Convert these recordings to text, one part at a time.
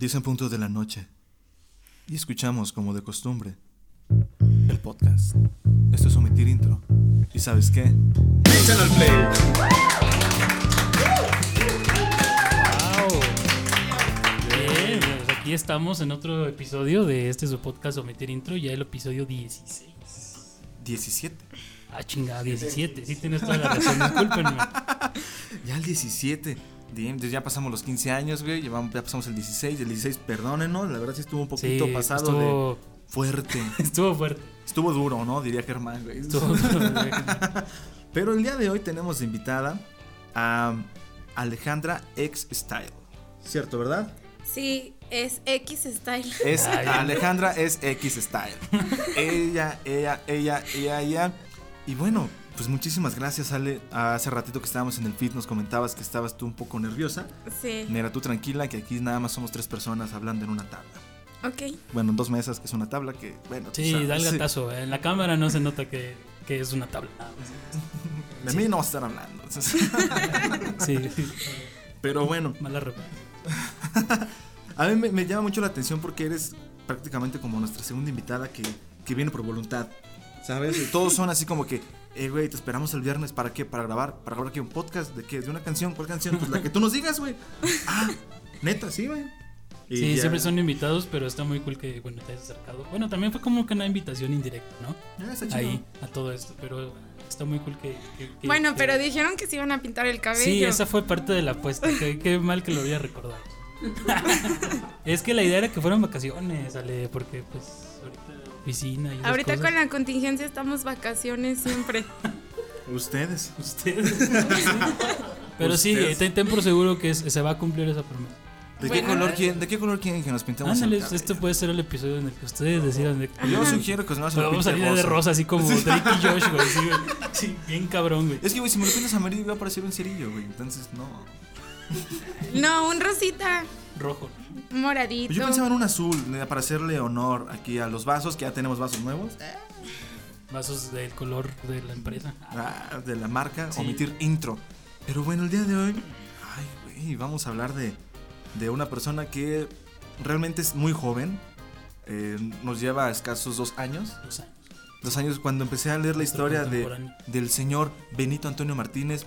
Diez en punto de la noche. Y escuchamos, como de costumbre, el podcast. Esto es omitir intro. ¿Y sabes qué? Échalo al play. Wow. Bien, pues aquí estamos en otro episodio de este su podcast Omitir Intro, ya el episodio 16. 17. Ah, chingada, 17. Sí, tienes toda la razón, discúlpenme. Ya el 17. Entonces ya pasamos los 15 años, güey. Llevamos, ya pasamos el 16. El 16, perdónenos. La verdad sí estuvo un poquito Sí, pasado estuvo, de fuerte. estuvo fuerte. Estuvo duro, ¿no? Diría Germán, güey. Estuvo Pero el día de hoy tenemos de invitada a Alejandra X Style. ¿Cierto, verdad? Sí, es X Style. Es. Alejandra es X Style. ella, ella, ella, ella, ella. Y bueno, pues muchísimas gracias, Ale. Hace ratito que estábamos en el feed nos comentabas que estabas tú un poco nerviosa. Sí, Mira, tú tranquila, que aquí nada más somos tres personas hablando en una tabla. ok. Bueno, en dos mesas, que es una tabla que, bueno, Sí, sabes. da el gatazo. En la cámara no se nota que, que es una tabla. De mí no vas a estar hablando. Sí, Pero bueno, mala ropa. A mí me, me llama mucho la atención porque eres prácticamente como nuestra segunda invitada que, que viene por voluntad. ¿Sabes? Todos son así como que, eh, güey, te esperamos el viernes para qué? Para grabar, para grabar aquí un podcast, ¿de qué? ¿De una canción? ¿Cuál canción? Pues la que tú nos digas, güey. Ah, neta, sí, güey. Y Sí, ya- siempre son invitados, pero está muy cool que, bueno, te hayas acercado. Bueno, también fue como que una invitación indirecta, ¿no? Ah, está chido. Ahí, a todo esto, pero está muy cool que... que- que- Bueno, que- pero dijeron que se iban a pintar el cabello. Sí, esa fue parte de la apuesta. Qué, qué mal que lo había recordado. es que la idea era que fueran vacaciones, Ale, porque pues oficina y Ahorita cosas. con la contingencia estamos vacaciones siempre. Ustedes. Ustedes. Pero sí, Ustedes. ten, ten por seguro que es- se va a cumplir esa promesa. ¿De, qué color quieren, ¿De qué color quieren que nos pintemos el Ándale, cabello? este puede ser el episodio en el que ustedes decidan de Yo sugiero que no se Pero lo vamos a salir de rosa. rosa, así como Drake y Josh, güey. Sí, bien cabrón, güey. Es que, güey, si me lo pintas amarillo va a parecer un cerillo, güey. Entonces, no. No, un rosita, Rojo. moradito. Pues Yo pensaba en un azul, para hacerle honor aquí a los vasos, que ya tenemos vasos nuevos. Vasos del color de la empresa. Ah, de la marca Sí. omitir intro. Pero bueno, el día de hoy, ay, güey, vamos a hablar de, de una persona que realmente es muy joven. eh, nos lleva a escasos dos años. Dos años. Dos años cuando empecé a leer la historia de, del señor Benito Antonio Martínez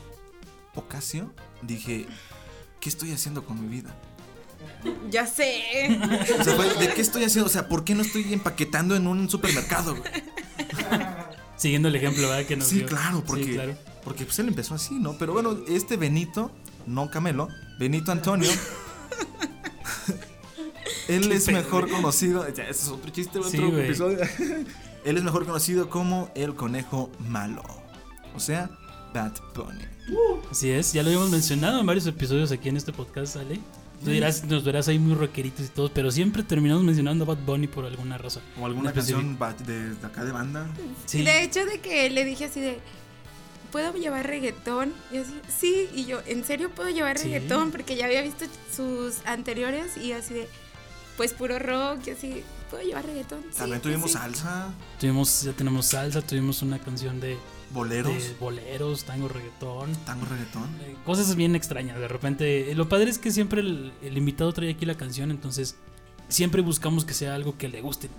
Ocasio, dije, ¿qué estoy haciendo con mi vida? Ya sé. O sea, güey, ¿de qué estoy haciendo? O sea, ¿por qué no estoy empaquetando en un supermercado? güey? Siguiendo el ejemplo, ¿verdad? Que nos Sí, dio. claro, porque, Sí, claro. porque pues él empezó así, ¿no? Pero bueno, este Benito, no Camelo, Benito Antonio, él es pedo, mejor güey. conocido, ya, ese es otro chiste, otro Sí, güey. episodio. él es mejor conocido como el conejo malo, o sea, Bad Bunny. Así es, ya lo habíamos mencionado en varios episodios aquí en este podcast, ¿sale? Tú dirás, nos verás ahí muy rockeritos y todo, pero siempre terminamos mencionando a Bad Bunny por alguna razón. O alguna canción de, de acá de banda. Sí. De hecho, de que le dije así de. ¿Puedo llevar reggaetón? Y así, sí. Y yo, ¿en serio puedo llevar Sí. reggaetón? Porque ya había visto sus anteriores y así de. Pues puro rock y así. ¿Puedo llevar reggaetón? También sí, tuvimos sí. salsa, Tuvimos, ya tenemos salsa, tuvimos una canción de, boleros, de boleros, tango, reggaetón. tango reggaetón. eh, Cosas bien extrañas, de repente. eh, Lo padre es que siempre el, el invitado trae aquí la canción, entonces siempre buscamos que sea algo que le guste.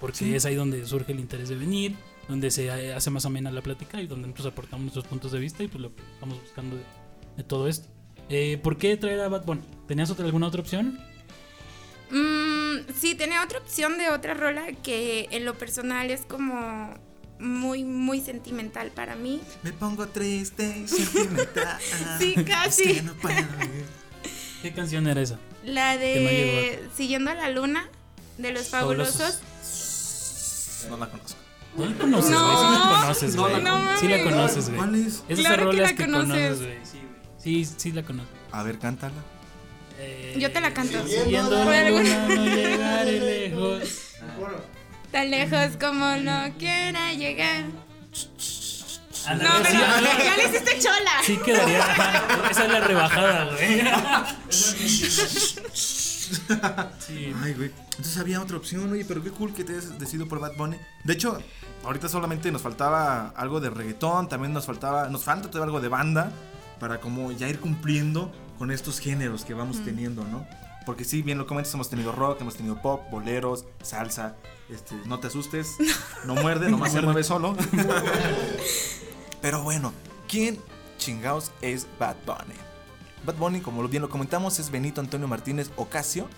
Porque Sí. es ahí donde surge el interés de venir, donde se eh, hace más amena la plática y donde nosotros aportamos nuestros puntos de vista y pues lo que estamos buscando de, de todo esto. Eh, ¿Por qué traer a Bad Bunny? ¿Tenías otra, alguna otra opción? Mm, sí, tenía otra opción de otra rola que en lo personal es como muy, muy sentimental para mí. Me pongo triste y sentimental. Sí, Es casi. que no. ¿Qué canción era esa? La no de Siguiendo a la Luna de los fabulosos. No la conozco. No la conoces, No. güey. Sí la conoces, No güey. la conozco. sí la No conoces, güey. ¿Cuál es? Esas Claro que la que conoces. güey. Sí. Sí, sí la conozco. A ver, cántala. Eh, Yo te la canto. Siguiendo Por la luna no llegaré lejos. Tan lejos como no quiera llegar. No, pero ya le hiciste chola. Sí quedaría. Esa es la rebajada, güey. Sí. Ay, güey. Entonces había otra opción, oye, pero qué cool que te hayas decidido por Bad Bunny. De hecho, ahorita solamente nos faltaba algo de reggaetón, también nos faltaba, nos falta todavía algo de banda para como ya ir cumpliendo con estos géneros que vamos teniendo, ¿no? Porque sí, bien lo comentas, hemos tenido rock, hemos tenido pop, boleros, salsa. Este, no te asustes, no muerde, nomás se mueve solo. Pero bueno, ¿quién chingados es Bad Bunny? Bad Bunny, como bien lo comentamos, es Benito Antonio Martínez Ocasio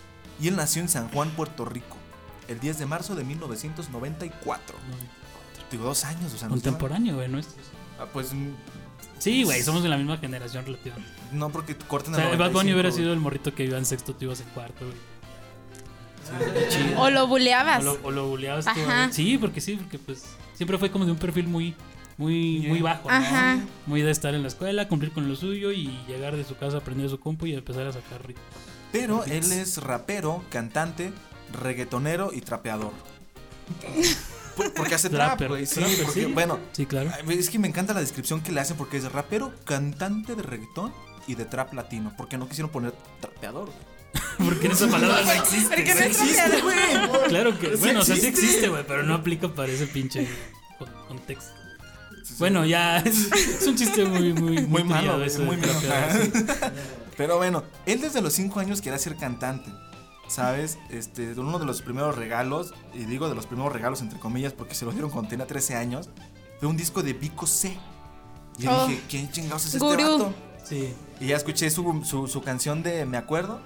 y él nació en San Juan, Puerto Rico, el 10 de marzo de 1994. Digo, dos años, o sea, no Contemporáneo, güey, nuestros. Ah, pues mm, Sí, güey, somos de la misma generación relativamente. no porque corten O sea, el Bad Bunny 95, hubiera sido el morrito que iba en sexto, tú ibas en cuarto, güey. O lo O buleabas. lo, o lo buleabas tú, Ajá. güey. Sí, porque sí, porque pues siempre fue como de un perfil muy, muy, muy bajo, ¿no? Ajá. Muy de estar en la escuela, cumplir con lo suyo y llegar de su casa, aprender su compu y empezar a sacar ritmos. Pero él es rapero, cantante, reggaetonero y trapeador. Por- Porque hace trap, güey. Sí, bueno, Sí, claro. es que me encanta la descripción que le hacen porque es rapero, cantante de reggaetón y de trap latino. Porque no quisieron poner trapeador, güey. Porque esa palabra no existe. Porque no existe, güey. Claro que, Sí bueno, o sea, sí existe. güey, pero no aplica para ese pinche con- contexto. Bueno, ya es, es un chiste muy, muy, muy, Muy malo, eso muy malo. Pero bueno, él desde los 5 años quería ser cantante. ¿Sabes? Este, uno de los primeros regalos, y digo de los primeros regalos entre comillas porque se lo dieron cuando tenía 13 años, fue un disco de Vico C. Y yo Oh. dije, ¿quién chingados es este vato? Sí. Y ya escuché su, su, su canción de Me Acuerdo.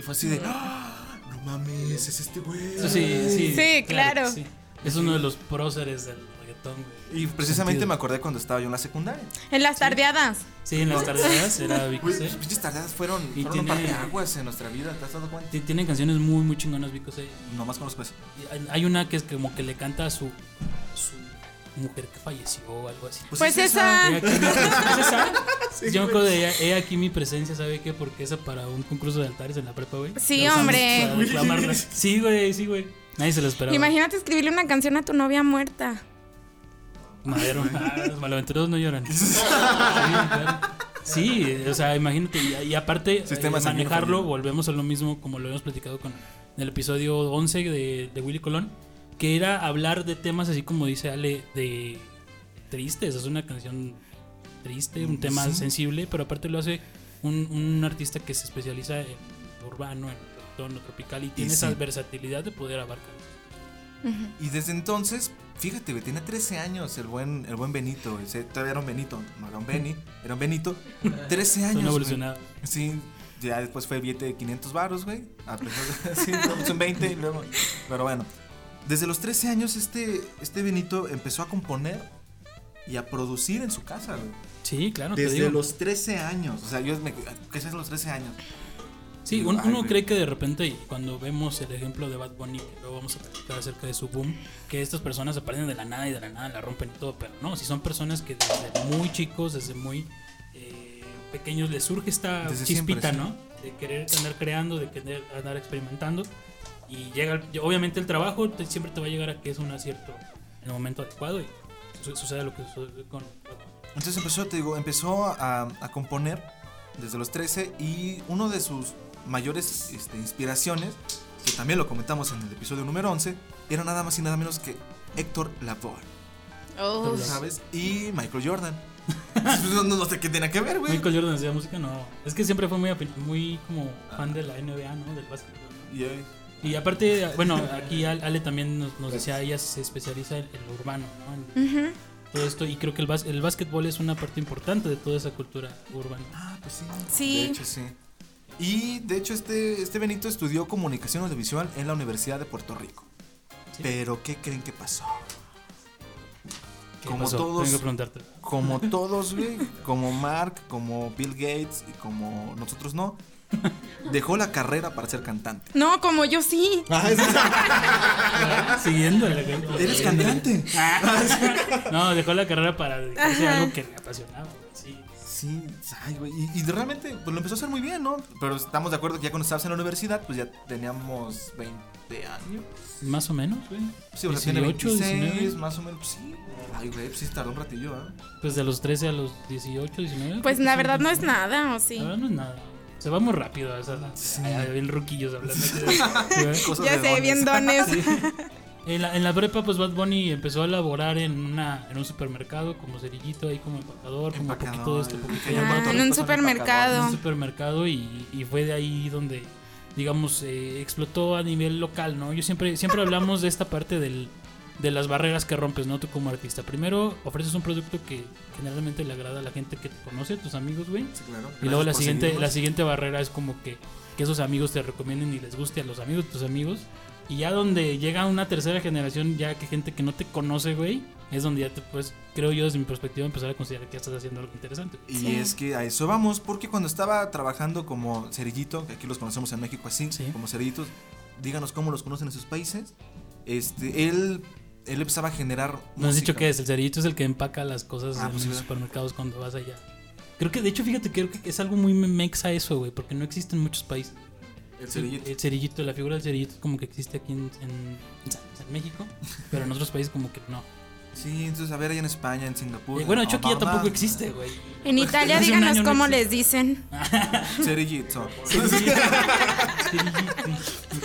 Y fue así de, "Ah, no mames, es este güey. Sí, sí. Sí, claro. sí. Es uno de los próceres del reggaetón, güey. Y precisamente Sentido. me acordé cuando estaba yo en la secundaria. En las tardeadas. Sí, en las tardeadas era Vico C. las pinches tardadas fueron, Y fueron un tiene- parteaguas en nuestra vida, ¿te has dado cuenta? Ti- Tienen canciones muy, muy chingonas Vico C. Nomás conozco eso. Hay- Hay una que es como que le canta a su mujer que falleció o algo así. Pues es esa. He aquí mi- ¿Es esa? Sí, Yo me acuerdo de he aquí mi presencia, ¿sabe qué? Porque esa para un concurso de altares en la prepa, güey. Sí, La hombre. para reclamarla. Sí, güey, sí, güey. Nadie se lo esperaba. Imagínate escribirle una canción a tu novia muerta. Madero. Ah, los malaventurados no lloran. Sí, claro. Sí, o sea, imagínate. Y, y aparte, eh, manejarlo, volvemos a lo mismo como lo habíamos platicado con en el episodio 11 de, de Willy Colón, que era hablar de temas así como dice Ale, de tristes. Es una canción triste, un tema Sí. sensible, pero aparte lo hace un, un artista que se especializa en urbano, en tono tropical y tiene sí. esa versatilidad de poder abarcar. Y desde entonces, fíjate, tenía 13 años el buen, el buen Benito. güey. Se- Todavía era un Benito, no era un Benny, era un Benito. 13 años. Son güey. evolucionados. Sí, ya después fue el billete de 500 baros, güey. Sí, luego son 20 y luego. Pero bueno, desde los 13 años este, este Benito empezó a componer y a producir en su casa, güey. Sí, claro. te Desde digo. los 13 años. O sea, yo me. ¿Qué los 13 años? Sí, uno güey. cree que de repente, cuando vemos el ejemplo de Bad Bunny, que luego vamos a platicar acerca de su boom, que estas personas aparecen de la nada y de la nada la rompen y todo, pero no, si son personas que desde muy chicos, desde muy eh, pequeños, les surge esta Desde chispita, siempre, sí. ¿no? De querer andar creando, de querer andar experimentando, y llega, el- obviamente el trabajo te- siempre te va a llegar a que es un acierto en el momento adecuado y su- sucede lo que sucede con. Entonces empezó, te digo, empezó a, a componer desde los 13 y uno de sus mayores este, inspiraciones, que también lo comentamos en el episodio número 11, era nada más y nada menos que Héctor Lavoe, Oh. ¿sabes? Y Michael Jordan. no, no- no sé qué tiene que ver, güey. Michael Jordan hacía música, no. Es que siempre fue muy, muy como fan de la NBA, ¿no? Del básquetbol. ¿no? Y, eh, Y aparte, bueno, aquí Al- Ale también nos, nos decía, ella se especializa en lo urbano, ¿no? En todo esto. Y creo que el, bás- el básquetbol es una parte importante de toda esa cultura urbana. Ah, pues sí. Sí. De hecho, sí. Y de hecho, este, este Benito estudió comunicación audiovisual en la Universidad de Puerto Rico. Sí. Pero, ¿qué creen que pasó? ¿Qué como pasó? todos- Tengo que preguntarte. Como todos, güey, como Mark, como Bill Gates y como nosotros no, dejó la carrera para ser cantante. No, como yo sí. Siguiendo la gente. Eres cantante. No, dejó la carrera para dedicarse a Ajá. algo que le apasionaba. Sí. Sí, ay, güey. Y, realmente, pues lo empezó a hacer muy bien, ¿no? Pero estamos de acuerdo que ya cuando estabas en la universidad, pues ya teníamos 20 años. Más o menos, güey. Sí, o sea, tiene 18, 26, 19. más o menos. pues Sí. Ay, güey, pues sí tardó un ratillo, ¿ah? Pues de los 13 a los 18, 19. Pues la verdad no es nada, ¿o sí? La verdad no es nada. Se va muy rápido a esa edad. Sí. Ay, bien ruquillos hablando. Ya sé, bien dones. En la, en la prepa, pues Bad Bunny empezó a laborar en, una, en un supermercado como cerillito, ahí como empacador, como Empacador, poquito de esto, el- poquito el de. Ah, en un supermercado. En un supermercado y, y fue de ahí donde digamos, eh, explotó a nivel local, ¿no? Yo siempre, siempre hablamos de esta parte del, de las barreras que rompes, ¿no? Tú como artista. Primero, ofreces un producto que generalmente le agrada a la gente que te conoce, tus amigos, güey. Sí, claro. Y luego la siguiente, seguirnos. la siguiente barrera es como que, que esos amigos te recomienden y les guste a los amigos de tus amigos. Y ya donde llega una tercera generación, ya que gente que no te conoce, güey, es donde ya te puedes, creo yo, desde mi perspectiva, empezar a considerar que ya estás haciendo algo interesante. Y Sí. es que a eso vamos, porque cuando estaba trabajando como cerillito, que aquí los conocemos en México así, Sí. como cerillitos, díganos cómo los conocen en sus países. Este, él, él empezaba a generar. ¿No has dicho que es? El cerillito es el que empaca las cosas Ah, en pues los ¿verdad? supermercados cuando vas allá. Creo que, de hecho, fíjate, creo que es algo muy mexa eso, güey, porque no existe en muchos países. El cerillito. El cerillito, la figura del cerillito como que existe aquí en, en- en México, pero en otros países como que no. Sí, entonces a ver, allá en España, en Singapur. Eh, bueno, aquí ya tampoco existe, güey. En Italia, Hace un díganos año no cómo les dicen. Cerillito.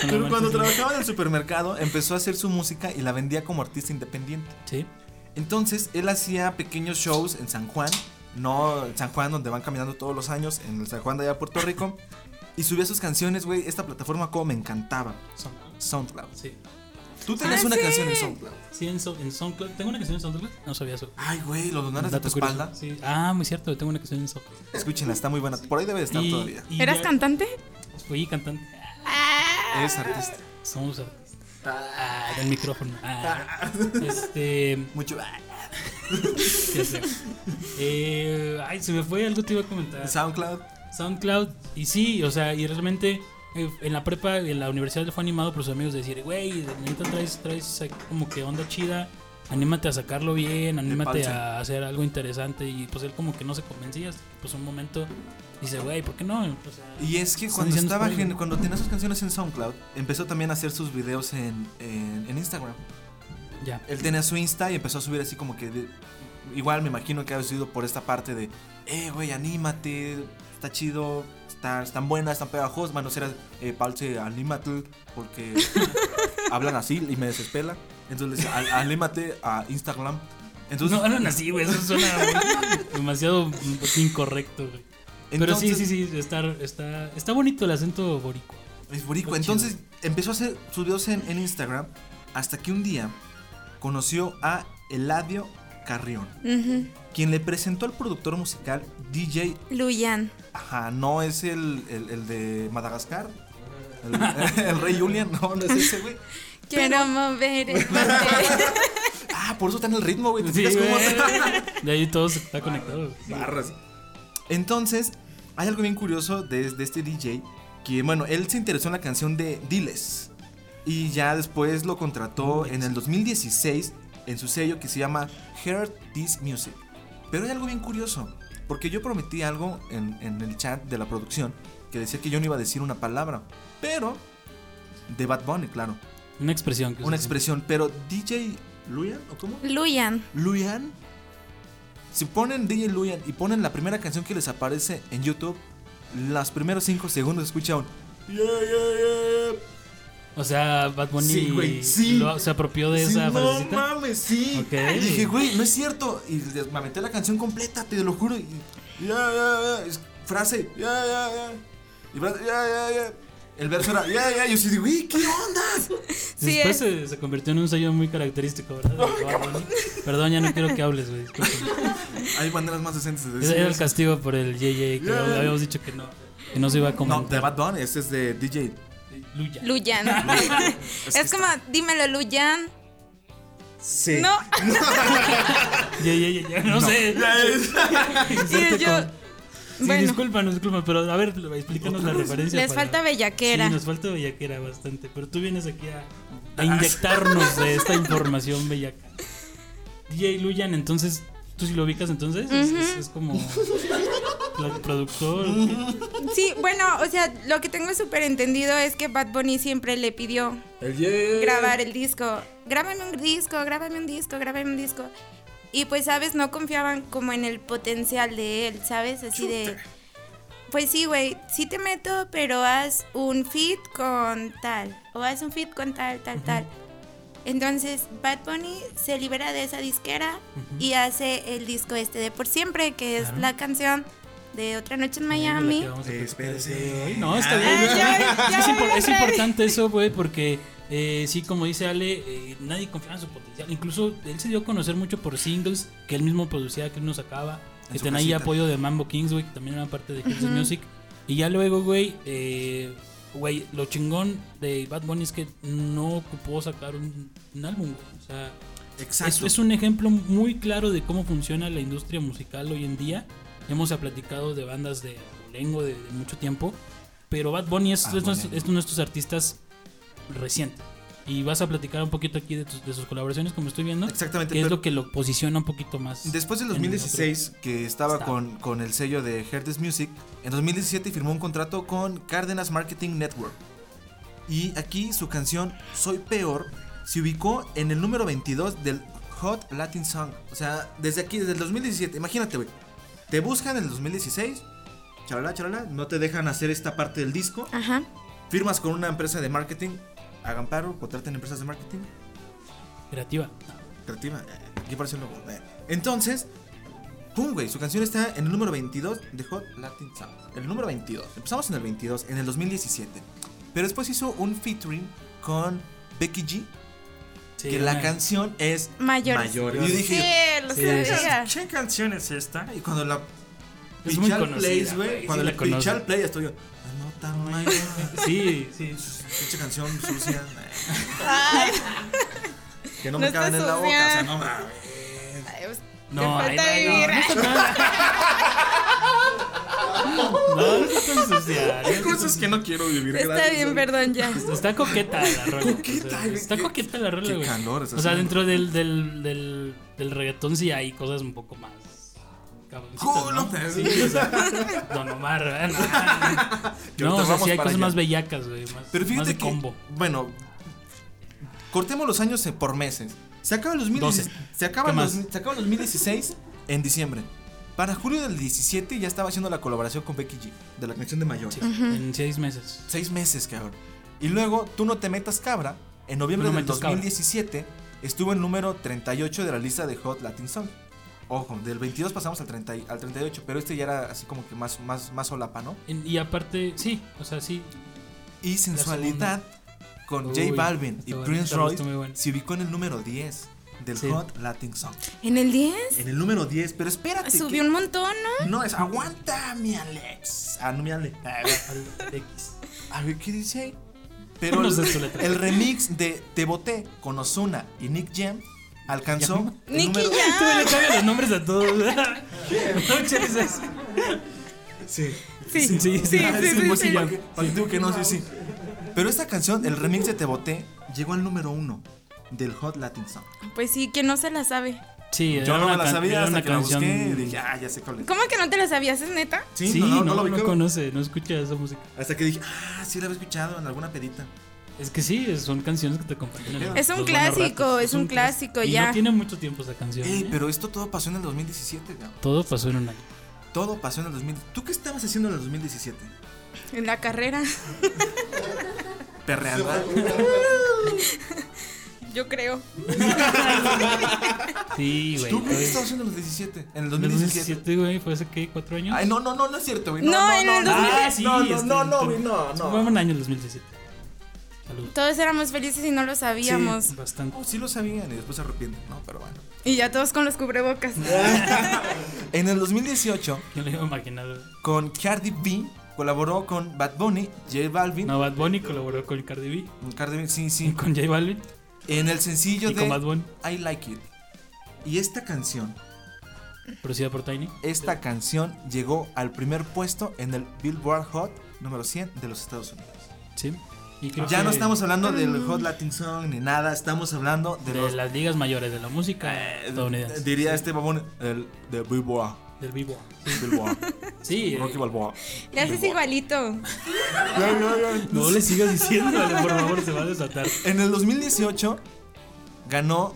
Pero cuando trabajaba en el supermercado, empezó a hacer su música y la vendía como artista independiente. Sí. Entonces, él hacía pequeños shows en San Juan, no en San Juan donde van caminando todos los años, en el San Juan de allá de Puerto Rico, y subía sus canciones, güey. Esta plataforma como me encantaba, SoundCloud. Sí. Tú tenías Ah, una sí. canción en SoundCloud. Sí, en, So- en SoundCloud. ¿Tengo una canción en SoundCloud? No sabía eso. Ay, güey, lo donaras de tu curioso. espalda. Sí. Ah, muy cierto, tengo una canción en SoundCloud. Escúchenla, está muy buena. Por ahí debe de estar Y- todavía. y ¿Eras ya- cantante? Fui cantante. Es artista. Somos artistas. Ah, del micrófono. Ah. Este. Mucho. ya sé. Eh, ay, se me fue algo te iba a comentar. SoundCloud. SoundCloud. Y sí, o sea, y realmente en la prepa, en la universidad le fue animado por sus amigos de decir, güey, neta traes, traes eh, como que onda chida, anímate a sacarlo bien, anímate a hacer algo interesante. Y pues él como que no se convencía, pues un momento dice, güey, ¿por qué no? Y es que cuando estaba cuando tenía sus canciones en SoundCloud, empezó también a hacer sus videos en, en, en Instagram. ya. Él tenía su Insta y empezó a subir así como que de- igual me imagino que ha sido por esta parte de, eh, güey, anímate, está chido, está, están buenas, están pegajosas, mano, será eh, palce, anímate, porque hablan así y me desespela. Entonces, le decía, "Al- anímate a Instagram. Entonces, no hablan así, güey, eso suena demasiado incorrecto, güey. Pero sí, sí, sí, está, está, está bonito el acento boricua. Es boricua. Entonces empezó a hacer sus videos en, en Instagram hasta que un día conoció a Eladio Carrión, Ujú. Quien le presentó al productor musical DJ. Luyan. Ajá, no es el, el- el de Madagascar. El, el rey Julian, no, no es ese, güey. Quiero mover el. Ah, por eso está en el ritmo, güey. ¿Te Sí, cómo-. De ahí todo se está conectado. Barras. Entonces, hay algo bien curioso de, de este DJ, que bueno, él se interesó en la canción de Diles. Y ya después lo contrató en el 2016 en su sello que se llama Heard This Music. Pero hay algo bien curioso, porque yo prometí algo en, en el chat de la producción que decía que yo no iba a decir una palabra, pero de Bad Bunny, claro, Una expresión. que una expresión, pero DJ Luyan o cómo? Luyan. Luyan. Si ponen DJ Luyan y ponen la primera canción que les aparece en YouTube, los primeros 5 segundos escucha un "Yeah, yeah, yeah". O sea, Bad Bunny Sí, güey, sí. lo- se apropió de Sí, esa no frasecita. mames, sí. Y dije, güey, no es cierto. Y me aventé la canción completa, te lo juro. Y, "Yeah, yeah, yeah", es frase, ya, ya, ya. Y frase, ya, ya, ya. El verso era, ya, ya. Yo sí digo, güey, ¿qué onda? Sí, Después es- se, se convirtió en un sello muy característico, ¿verdad? Bunny. Perdón, ya no quiero que hables, güey. Hay maneras más decentes de Ese decir. era el eso. castigo por el JJ, que Ya. habíamos dicho que no, que no se iba a No, comentar. de Bad Bunny, este es de DJ. Luya. Luyan. Es es como, dímelo, Luyan. Sí. No. Ya, ya, ya, ya, no, sé. Y yo. Sí, bueno, discúlpanos, discúlpanos, pero a ver, explícanos la referencia. les para- falta bellaquera. Sí, nos falta bellaquera bastante, pero tú vienes aquí a, a inyectarnos de esta información bellaca. DJ Luyan, entonces, ¿tú sí lo ubicas entonces? Es- es, es como productor. Sí, bueno, o sea, lo que tengo súper entendido es que Bad Bunny siempre le pidió El yeah. grabar el disco. Grábame un disco, grábame un disco, grábame un disco. Y pues, ¿sabes? No confiaban como en el potencial de él, ¿sabes? Así de... Pues sí, güey, sí te meto, pero haz un fit con tal. O haz un fit con tal, tal, tal. Entonces, Bad Bunny se libera de esa disquera y hace el disco este de Por Siempre, que es Claro. la canción de Otra Noche en Miami. Eh, espérese. No, está Ah, bien. ya, Es ya impor- voy a es importante eso, güey, porque eh, sí, como dice Ale, eh, nadie confiaba en su potencial. Incluso él se dio a conocer mucho por singles que él mismo producía, que él nos sacaba. Que tenía ahí apoyo de Mambo Kings, güey, que también era parte de Kills the Music. Y ya luego, güey, eh, güey, lo chingón de Bad Bunny es que no ocupó sacar un, un álbum, güey. O sea, es, Exacto. es un ejemplo muy claro de cómo funciona la industria musical hoy en día. Hemos platicado de bandas de lengo de, de mucho tiempo, pero Bad Bunny es, Ah, es, uno de estos artistas reciente. Y vas a platicar un poquito aquí de, tus- de sus colaboraciones, como estoy viendo, Exactamente. que es lo que lo posiciona un poquito más. Después del en 2016, que estaba con, con el sello de Heritage Music, en 2017 firmó un contrato con Cárdenas Marketing Network. Y aquí su canción Soy Peor se ubicó en el número 22 del Hot Latin Song. O sea, desde aquí, desde el 2017. Imagínate, güey. Te buscan en el 2016. Chalala, chalala. No te dejan hacer esta parte del disco. Ajá. Firmas con una empresa de marketing. Hagan paro, contraten empresas de marketing. creativa. Creativa. eh, Aquí aparece el logo. eh. Entonces, pum, güey. Su canción está en el número 22 de Hot Latin Sound. El número 22. Empezamos en el 22, en el 2017. Pero después hizo un featuring con Becky G. Sí, que la canción es Mayores. mayor. Y yo dije, Sí, lo sabía. ¿qué canción es esta? Y cuando la Es muy conocida, güey, Cuando la conoce. al play, estoy yo. "Ah, No tan mayor. Sí, sí. Pinche canción sucia. Ay, que no, No me caben en la boca. O sea, no mames. pues, No, no, no tan- No, no sucia. Hay cosas que no quiero vivir. Está gracias. bien, perdón, ya. Está coqueta la rola. Coqueta, o sea, güey, está coqueta la rola, qué güey. calor O sea, dentro del, del, del, del reggaetón sí hay cosas un poco más. ¿no? Sí, o sea, Don Omar, ¿verdad? No, ahorita o sea, sí hay cosas allá. más bellacas, güey. Más, Pero más fíjate de que, combo. bueno, cortemos los años por meses. Se acaba el 2016, 12. se acaba. 2000 se acaba el 2016 en diciembre. Para julio del 17 ya estaba haciendo la colaboración con Becky G de la canción de Mayor. Sí, En seis meses. Seis meses, cabrón. Y luego, Tú no te metas cabra, en noviembre no del metas cabra. 2017 estuvo en número 38 de la lista de Hot Latin Song. Ojo, del 22 pasamos al, 30 y- al 38, pero este ya era así como que más, más, más solapa, ¿no? Y aparte, sí, o sea, sí. Y Sensualidad con J Balvin y Prince Royce bueno. se ubicó en el número 10 del Sí. Hot Latin Song. ¿En el 10? En el número 10, pero espérate. Subió que- un montón, ¿no? No, es aguanta, mi Alex. Ah, no, mi Ale. Al X. A ver, ¿qué dice ahí? Pero No sé el, su letra. el remix de Te Boté con Ozuna y Nick Jam alcanzó Nicky número... Jam. Tú le cambias los nombres a todos. Veces. Sí. Sí, Sí, sí, sí, ah, sí, sí, sí, sí. sí, ya. Para que, para que digo que no, sí, sí. Pero esta canción, el remix de Te Boté, llegó al número uno del Hot Latin Song. Pues sí, que no se la sabe. Sí, Yo no me la sabía hasta una que la canción. busqué y dije, ah, ya sé cuál es. ¿Cómo que no te la sabías? ¿Es neta? Sí, Sí, no, no, no, no, lo conoce, no escucha esa música. Hasta que dije, ah, sí la había escuchado en alguna pedita. Es que sí, son canciones que te acompañan. Es un clásico, es un clásico, y ya. no tiene mucho tiempo esa canción. Ey, ¿eh? pero esto todo pasó en el 2017, cabrón. Todo pasó en un año. Todo pasó en el 2000. ¿Tú qué estabas haciendo en el 2017? En la carrera. Perreando. Yo creo. Sí, güey. ¿Tú qué estabas haciendo en el 17? En el en el 2017. 2017, güey, fue hace qué, cuatro años. Ay, no, no, no, no es cierto, güey. No, en el Ah, sí, no, no, este, no, no, güey, no, no. Fue un año el 2017. Salud. Todos éramos felices y no lo sabíamos. Bastante. Oh, sí lo sabían y después se arrepienten, ¿no? Pero bueno. Y ya todos con los cubrebocas. En el 2018, Yo le iba a imaginar. con Cardi B, colaboró con Bad Bunny, J Balvin. No, Bad Bunny colaboró con Cardi B. Cardi B, sí, Y sí. con J Balvin. En el sencillo de. I Like It. Y esta canción, Producida por Tiny. esta canción llegó al primer puesto en el Billboard Hot número 100 de los Estados Unidos. Sí. Y creo Ya que no estamos hablando del. Hot Latin Song ni nada, estamos hablando de, de los las ligas mayores de la música eh, estadounidense. diría este babón el de Billboard, Del vivo. Billboard, Sí. eh, Rocky Balboa. Le haces igualito. no le sigas diciendo, por favor, se va a desatar. En el 2018 ganó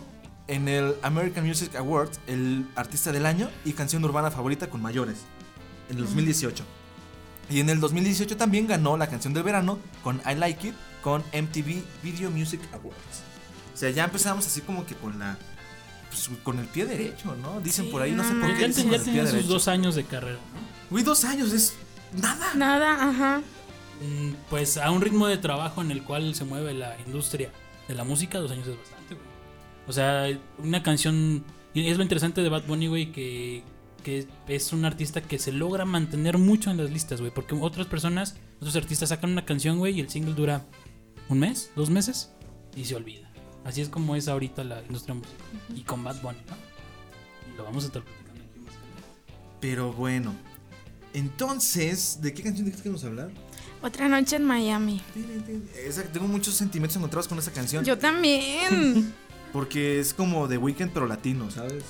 en el American Music Awards el artista del año y canción urbana favorita con mayores. En el 2018. Y en el 2018 también ganó la canción del verano con I Like It con MTV Video Music Awards. O sea, ya empezamos así como que con la pues, con el pie derecho, ¿no? Dicen por ahí, no sé por Ya, qué. ya, ya tenía sus dos años de carrera, ¿no? Güey, dos años es nada. Nada, ajá. Mm, Pues a un ritmo de trabajo en el cual se mueve la industria de la música, dos años es bastante, güey. O sea, una canción. y es lo interesante de Bad Bunny, güey, que, que es un artista que se logra mantener mucho en las listas, güey. Porque otras personas, otros artistas sacan una canción, güey, y el single dura un mes, dos meses, y se olvida. Así es como es ahorita la industria musical. Y con Bad Bunny, ¿no? Y lo vamos a estar platicando aquí más adelante. Pero bueno. Entonces, ¿de qué canción dijiste que íbamos a hablar? Otra noche en Miami. Esa- tengo muchos sentimientos encontrados con esa canción. Yo también. Porque es como The Weeknd, pero latino, ¿sabes?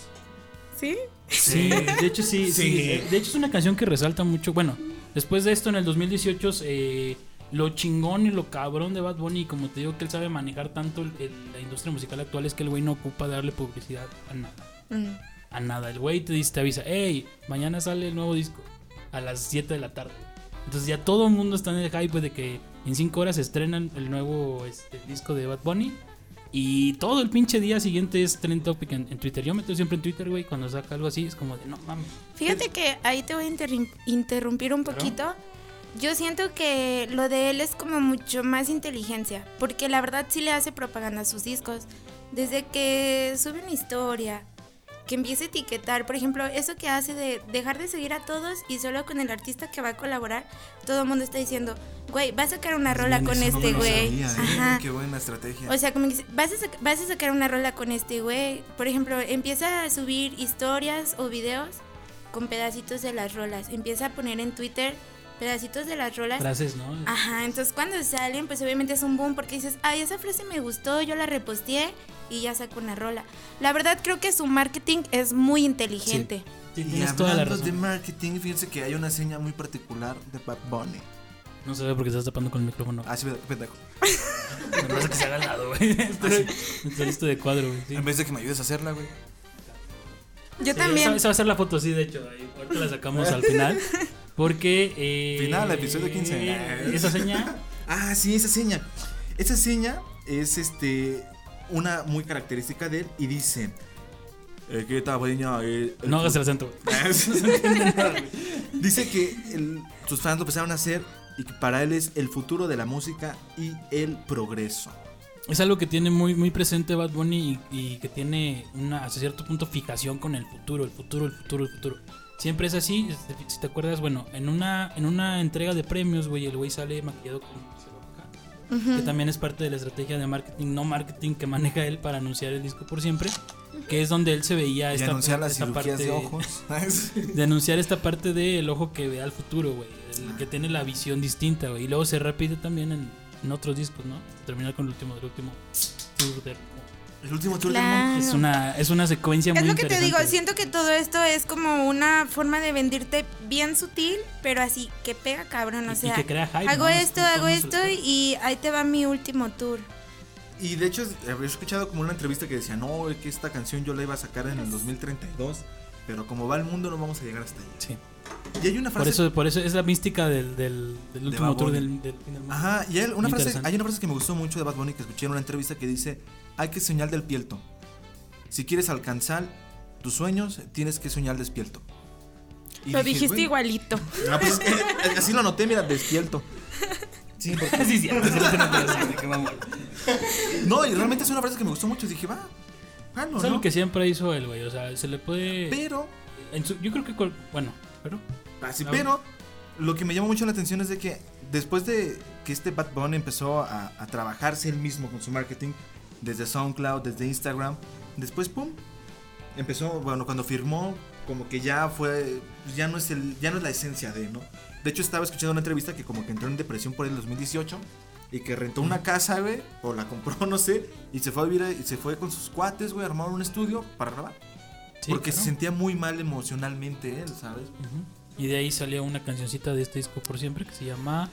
¿Sí? Sí, de hecho sí, sí. Sí. De hecho es una canción que resalta mucho. Bueno, después de esto en el 2018, eh, lo chingón y lo cabrón de Bad Bunny, como te digo que él sabe manejar tanto el- el- la industria musical actual, es que el güey no ocupa darle publicidad a nada. Mm. A nada. El güey te dice, te avisa, hey, mañana sale el nuevo disco a las 7 de la tarde. Entonces ya todo el mundo está en el hype de que en 5 horas estrenan el nuevo este, disco de Bad Bunny. Y todo el pinche día siguiente es trend topic en, en Twitter. Yo me meto siempre en Twitter, güey, cuando saca algo así, es como de, no mames. Fíjate que ahí te voy a interrumpir un poquito. Yo siento que lo de él es como mucho más inteligencia, porque la verdad sí le hace propaganda a sus discos. Desde que sube una historia, que empiece a etiquetar, por ejemplo, eso que hace de dejar de seguir a todos y solo con el artista que va a colaborar, todo el mundo está diciendo, güey, va a sacar una rola con este No güey. ¿eh? Ajá. Qué buena estrategia. O sea, como que dice, vas a, vas a sacar una rola con este güey. Por ejemplo, empieza a subir historias o videos con pedacitos de las rolas. Empieza a poner en Twitter pedacitos de las rolas. Frases, ¿no? Ajá, entonces cuando salen, pues obviamente es un boom porque dices, ay, esa frase me gustó, yo la reposteé y ya saco una rola. La verdad creo que su marketing es muy inteligente. Sí, y tienes toda la hablando razón. de marketing, fíjense que hay una seña muy particular de Bad Bunny. No se ve porque estás tapando con el micrófono. Ah, sí, pendejo. Me pasa que se haga al lado, güey. Estoy estoy listo de cuadro, güey. sí. En vez de que me ayudes a hacerla, güey. Yo Sí, también. Esa, esa va a ser la foto, sí, de hecho. ahí, ahorita la sacamos al final. Porque. Eh, Final, episodio 15. Esa seña. Ah, sí, esa seña. Esa seña es este una muy característica de él y dice eh, ¿Qué tal? Eh, el No hagas el acento, güey. Dice que el- sus fans lo empezaron a hacer y que para él es el futuro de la música y el progreso. Es algo que tiene muy, muy presente Bad Bunny y, y que tiene una, hasta cierto punto, fijación con el futuro, el futuro, el futuro, el futuro. Siempre es así, si- te acuerdas, bueno, en una, en una entrega de premios, güey, el güey sale maquillado con Acá, que también es parte de la estrategia de marketing, no marketing que maneja él para anunciar el disco por siempre, que es donde él se veía Y esta, anunciar las esta cirugías parte de ojos. de anunciar esta parte del ojo que ve al futuro, güey. El que tiene la visión distinta, güey. Y luego se repite también en, en otros discos, ¿no? Terminar con el último del último el último tour del mundo. Es una, es una secuencia Es muy lo que te digo, siento que todo esto es como una forma de vendirte bien sutil, pero así que pega cabrón, o Y- y sea, que crea hype, hago ¿no? Es esto, hago esto y ahí te va mi último tour. Y de hecho, había escuchado como una entrevista que decía, no, es que esta canción yo la iba a sacar en Pues el 2032, pero como va el mundo no vamos a llegar hasta ahí. Sí. Y hay una frase... Por eso, por eso es la mística del, del, del último tour del, del fin del mundo. Ajá, y hay una, frase, hay una frase que me gustó mucho de Bad Bunny que escuché en una entrevista que dice, hay que soñar del pielto. Si quieres alcanzar tus sueños, tienes que soñar despierto. Y Lo dije, dijiste igualito. Ah, pues, eh, así lo anoté, mira, despierto. Sí, porque- sí, sí. No, y realmente es una frase que me gustó mucho. Dije, va, ah, no, Es algo no. que siempre hizo él, güey. O sea, se le puede. Pero, en su- yo creo que. Bueno, pero. así, Ah, pero, lo que me llamó mucho la atención es de que después de que este Bad Bunny empezó a, a trabajarse él mismo con su marketing, desde SoundCloud, desde Instagram, después, pum, empezó, bueno, cuando firmó, como que ya fue, ya no es el, ya no es la esencia de, ¿no? De hecho, estaba escuchando una entrevista que como que entró en depresión por el 2018 y que rentó una casa, güey, o la compró, no sé, y se fue a vivir, y se fue con sus cuates, güey, armaron un estudio para grabar. Sí, porque claro. se sentía muy mal emocionalmente él, ¿sabes? Ujú. Y de ahí salió una cancioncita de este disco por siempre que se llama.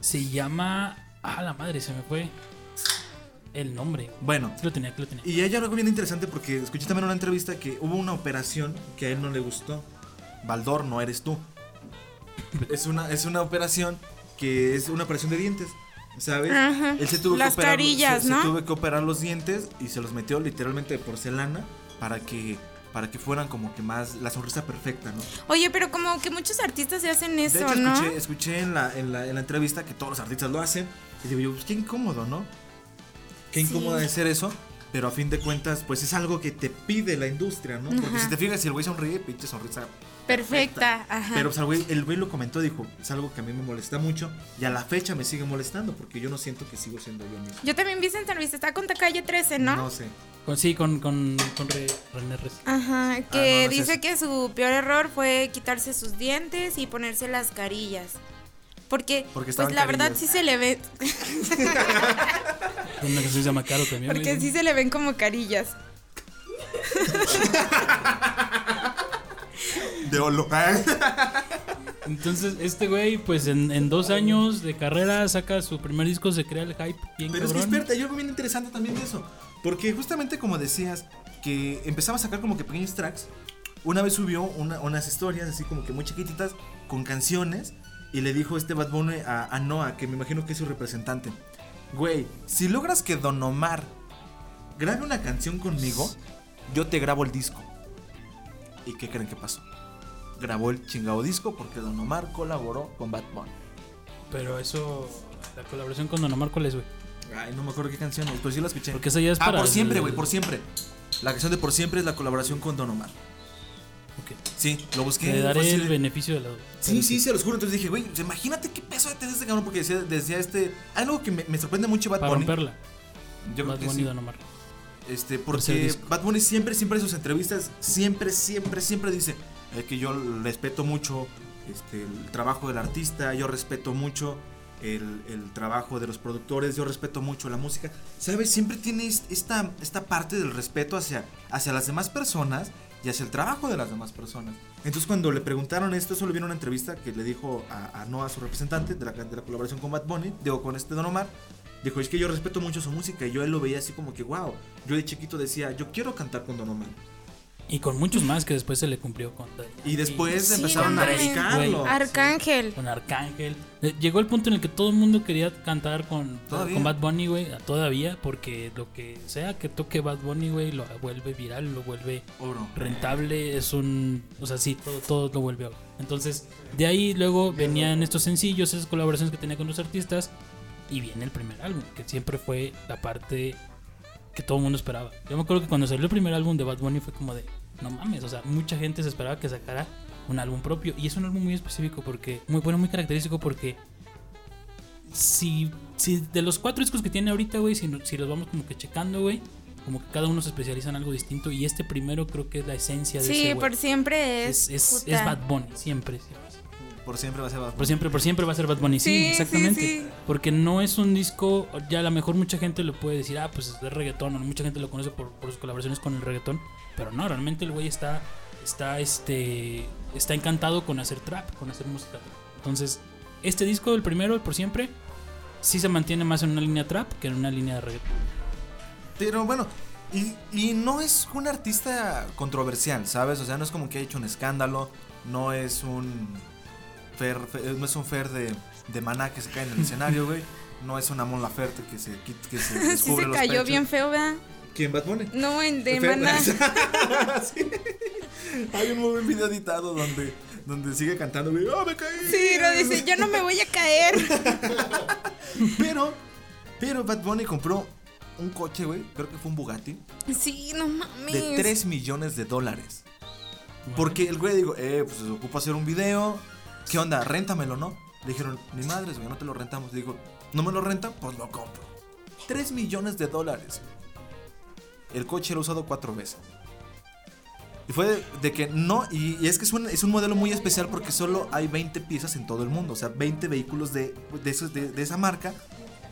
Se llama. Ah, la madre, se me fue. El nombre. Bueno, Sí lo tenía, que lo tenía. y hay algo bien interesante porque escuché también una entrevista que hubo una operación que a él no le gustó. Baldor, no eres tú. Es una, es una operación que es una operación de dientes. ¿Sabes? Ajá. Él se tuvo Las que operar, carillas, se, se ¿no? tuvo que operar los dientes y se los metió literalmente de porcelana para que para que fueran como que más la sonrisa perfecta, ¿no? Oye, pero como que muchos artistas se hacen De eso, hecho, ¿no? escuché, escuché en, la, en, la, en la entrevista que todos los artistas lo hacen. Y digo yo, pues qué incómodo, ¿no? Qué Sí. incómodo de ser eso. Pero a fin de cuentas, pues es algo que te pide la industria, ¿no? Porque si te fijas, si el güey sonríe, pinche sonrisa. Perfecta, ajá. Pero pues, el, güey, el güey lo comentó, dijo, es algo que a mí me molesta mucho. Y a la fecha me sigue molestando porque yo no siento que sigo siendo yo mismo. Yo también vi esa entrevista, está con calle 13, ¿no? No sé. Con, sí, con, con, con Re- René Res. Ajá, que Ah, no, no es dice que su peor error fue quitarse sus dientes y ponerse las carillas. Porque, Porque pues la verdad carillas. sí se le ve, una que se llama Caro también. porque sí se le ven como carillas. De olo. Entonces, este güey, pues en, en dos años de carrera saca su primer disco, se crea el hype bien Pero es que cabrón. espérate, hay algo bien interesante también de eso. Porque justamente como decías, que empezaba a sacar como que pequeños tracks. Una vez subió una- unas historias así como que muy chiquititas con canciones. Y le dijo este Bad Bunny a, a Noah, que me imagino que es su representante. Güey, si logras que Don Omar grabe una canción conmigo, yo te grabo el disco. ¿Y qué creen que pasó? Grabó el chingado disco porque Don Omar colaboró con Bad Bunny. Pero eso, la colaboración con Don Omar, ¿cuál es, güey? Ay, no me acuerdo qué canción es, pero sí la escuché. Porque esa ya es Ah, para. por siempre, güey, por siempre. La canción de Por siempre es la colaboración con Don Omar. Ok. Sí, lo busqué. Fue daré el de- beneficio de la duda. Sí, sí, se los juro. Entonces dije, güey, pues imagínate qué peso de tener este cabrón. Porque decía, decía este. Algo que me, me sorprende mucho Bad Para Bunny. romperla. Yo creo Bad que Bunny sí. Este, porque. Bad Bunny siempre, siempre en sus entrevistas, siempre, siempre, siempre dice eh, que yo respeto mucho este, el trabajo del artista, yo respeto mucho el, el trabajo de los productores, yo respeto mucho la música. ¿Sabes? Siempre tiene est- esta, esta parte del respeto hacia, hacia las demás personas y hacia el trabajo de las demás personas. Entonces cuando le preguntaron esto, solo vino una entrevista que le dijo a, a Noah, su representante de la, de la colaboración con Bad Bunny, digo, con este Don Omar, Dijo, es que yo respeto mucho su música y yo él lo veía así como que, wow. Yo de chiquito decía, yo quiero cantar con Don Omar. Y con muchos más que después se le cumplió con. Y después Sí, empezaron a. Güey. Arcángel. Con Arcángel. Eh, Llegó el punto en el que todo el mundo quería cantar con, Todavía. con Bad Bunny, güey. Todavía, porque lo que sea que toque Bad Bunny, güey, lo vuelve viral, lo vuelve Oro. rentable. Es un. O sea, sí, todo, todo lo vuelve. Entonces, de ahí luego venían estos sencillos, esas colaboraciones que tenía con los artistas. Y viene el primer álbum, que siempre fue la parte que todo el mundo esperaba. Yo me acuerdo que cuando salió el primer álbum de Bad Bunny fue como de, no mames, o sea, mucha gente se esperaba que sacara un álbum propio. Y es un álbum muy específico porque, muy bueno, muy característico porque si, si de los cuatro discos que tiene ahorita, güey, si, si los vamos como que checando, güey, como que cada uno se especializa en algo distinto. Y este primero creo que es la esencia de Sí, ese, por siempre Es, es. es, es Bad Bunny, siempre, siempre. Por siempre va a ser Bad Por siempre, por siempre va a ser Bad Bunny. Sí, exactamente. sí. Porque no es un disco, ya a lo mejor mucha gente lo puede decir, ah, pues es de reggaetón, o mucha gente lo conoce por, por sus colaboraciones con el reggaetón. Pero no, realmente el güey está, está, este, está encantado con hacer trap, con hacer música trap. Entonces, este disco, el primero, el por siempre, sí se mantiene más en una línea trap que en una línea de reggaetón. Pero bueno, y, y no es un artista controversial, ¿sabes? O sea, no es como que ha hecho un escándalo, no es un Fer, Fer- no es un Fer de, de maná que se cae en el escenario, güey. No es una Mon Laferte que se, que se Sí descubre se los cayó pechos. bien feo, ¿verdad? ¿Quién, Bad Bunny? No, en de Fer- maná. Sí. Hay un muy buen video editado donde, donde sigue cantando, güey, ¡oh, me caí! Sí, lo dice, yo no me voy a caer. Pero, pero Bad Bunny compró un coche, güey, creo que fue un Bugatti, Sí, no mames. de 3 millones de dólares. Porque el güey digo, eh, pues se ocupa hacer un video. ¿Qué onda? Réntamelo, ¿no? Le dijeron, ni madres, no te lo rentamos. Digo, ¿no me lo rentan? Pues lo compro. 3 millones de dólares. El coche lo he usado cuatro veces. Y fue de, que no, y, y es que es un, es un modelo muy especial porque solo hay 20 piezas en todo el mundo. O sea, 20 vehículos de, de, esos- de- de esa marca.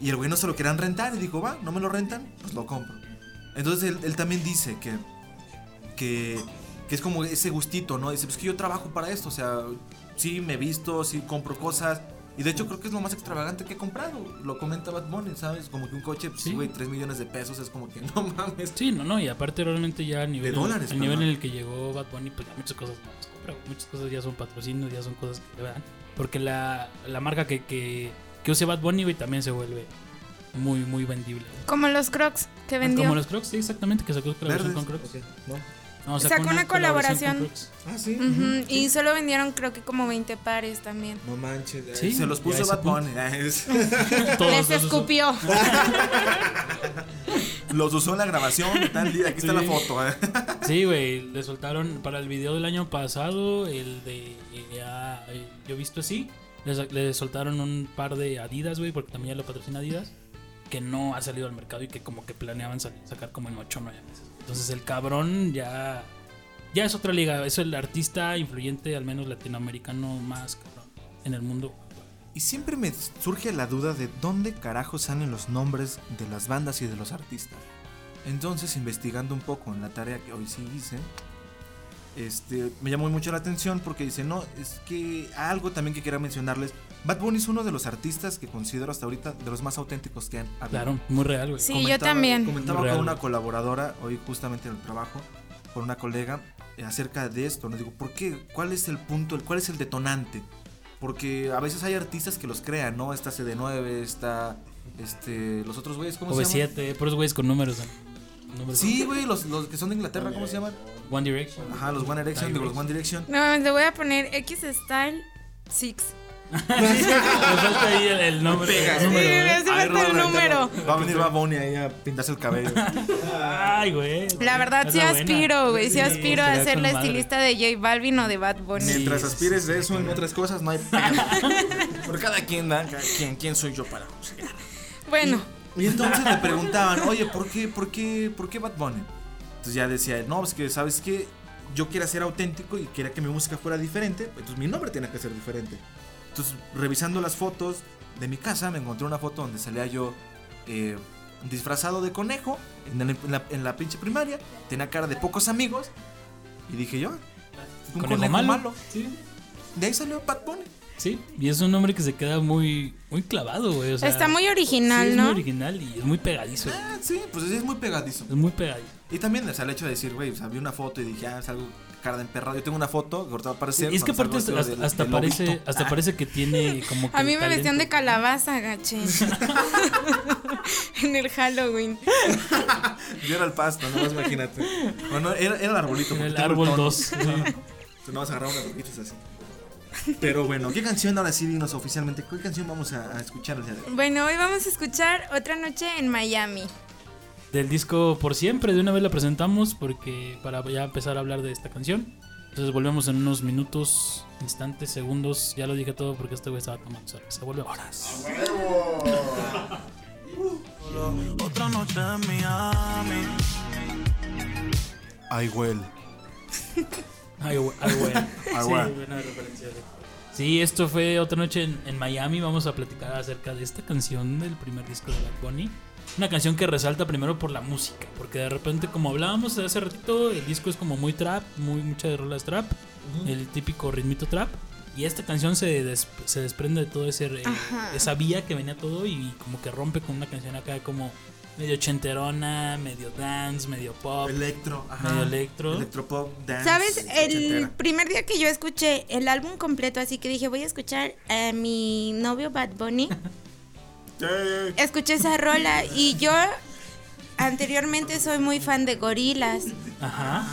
Y el güey no se lo querían rentar y dijo, va, no me lo rentan, pues lo compro. Entonces él, él también dice que, que, que es como ese gustito, ¿no? Dice, pues que yo trabajo para esto, o sea, sí me visto, sí compro cosas. Y de hecho creo que es lo más extravagante que he comprado. Lo comenta Bad Bunny, ¿sabes? Como que un coche, pues Sí. güey, 3 millones de pesos es como que no mames. Sí, no, no, y aparte realmente ya a nivel, dólares, al nivel en el que llegó Bad Bunny, pues ya muchas cosas no las compra, güey. muchas cosas ya son patrocinios, ya son cosas que le dan. Porque la, la marca que, que, que use Bad Bunny, güey, también se vuelve muy, muy vendible. Como los crocs que vendió. Como los Crocs, sí, exactamente, que sacó Verdes. con Crocs. Ok, ¿no? No, Sacó una colaboración. Ah, sí. Y solo vendieron creo que como 20 pares también. No manches. Sí, se los ya puso Bad. Bunny. Les escupió. los usó en la grabación. Tal día. Aquí está la foto. eh. Sí, güey, le soltaron para el video del año pasado, el de ah, eh, Yo he visto así, le, soltaron un par de Adidas, güey, porque también ya lo patrocina Adidas, que no ha salido al mercado y que como que planeaban sacar como en 8 o 9 meses. Entonces el cabrón ya ya es otra liga, es el artista influyente, al menos latinoamericano más cabrón en el mundo. Y siempre me surge la duda de dónde carajo salen los nombres de las bandas y de los artistas. Entonces, investigando un poco en la tarea que hoy sí hice, este, me llamó mucho la atención porque dice, no, es que algo también que quería mencionarles, Bad Bunny es uno de los artistas que considero hasta ahorita de los más auténticos que han habido. Claro, muy real, güey. Sí, yo también. Comentaba Muy con real. una colaboradora hoy justamente en el trabajo, con una colega, eh, acerca de esto. Nos digo, ¿por qué? ¿Cuál es el punto? el- ¿Cuál es el detonante? Porque a veces hay artistas que los crean, ¿no? Está CD9, está este, los otros güeyes, ¿cómo se llaman? OV7, por esos güeyes con números. ¿no? números Sí, güey, los, los que son de Inglaterra, ¿cómo se llaman? One Direction. Ajá, los One Direction, digo, los One Direction. No, le voy a poner X Style 6. Me falta ahí el, el nombre. Pega. el Sí, número, me ¿eh? hace A ver, falta el número. Va a venir Bad Bunny ahí a pintarse el cabello. Ay, güey. La verdad sí aspiro, güey. Sí Sí, aspiro a ser la madre. estilista de J Balvin o de Bad Bunny. Mientras Sí, aspires de eso en otras cosas, no hay. Por cada quien, ¿da? Cada quien, ¿quién soy yo para juzgar? Bueno, Y entonces le preguntaban, oye, ¿por qué, por qué, por qué Bad Bunny? Entonces ya decía él, no, pues que, ¿sabes qué? Yo quería ser auténtico y quería que mi música fuera diferente, entonces mi nombre tenía que ser diferente. Entonces, revisando las fotos de mi casa, me encontré una foto donde salía yo eh, disfrazado de conejo en, el- en la, en la pinche primaria, tenía cara de pocos amigos, y dije yo, un Conejo malo. Sí. De ahí salió Bad Bunny. Sí, y es un nombre que se queda muy, muy clavado, güey. o sea, está muy sí, original, es ¿no? muy original y es muy pegadizo. Ah, sí, pues es muy pegadizo. Es muy pegadizo. Y también, o sea, el hecho de decir, güey, o sea, vi una foto y dije, ah, es algo cara de emperrado. Yo tengo una foto que ahorita va a aparecer. Y es que aparte hasta, vestido hasta, del- del parece, hasta Ah, parece que tiene como que A mí me talento. vestían de calabaza, gaché. en el Halloween. Yo era el pasto, nomás imagínate. Bueno, era, era el arbolito. El árbol tono. 2. Tú no vas a agarrar unas roquitas así. Pero bueno, ¿qué canción ahora sí dinos oficialmente? ¿Qué canción vamos a, a escuchar el día de hoy? Bueno, hoy vamos a escuchar Otra Noche en Miami. Del disco Por Siempre, de una vez la presentamos porque para ya empezar a hablar de esta canción. Entonces volvemos en unos minutos, instantes, segundos. Ya lo dije todo porque este güey estaba tomando cerveza. Volvemos. Horas. Otra noche en Miami. Ay, güey. Ay, güey. Ay, güey. Ay, Sí, güey. buena referencia, güey. Sí, esto fue otra noche en, en Miami. Vamos a platicar acerca de esta canción del primer disco de Bad Bunny. Una canción que resalta primero por la música, porque de repente, como hablábamos hace ratito, el disco es como muy trap, muy mucha de rolas trap, el típico ritmito trap. Y esta canción se, des- se desprende de todo ese eh, esa vía que venía todo y como que rompe con una canción acá como medio chenterona, medio dance, medio pop. Electro. Ajá. Medio electro. Electropop, dance. ¿Sabes? El ochentera. primer día que yo escuché el álbum completo, así que dije, voy a escuchar a mi novio Bad Bunny. Escuché esa rola y yo anteriormente soy muy fan de gorilas. Ajá.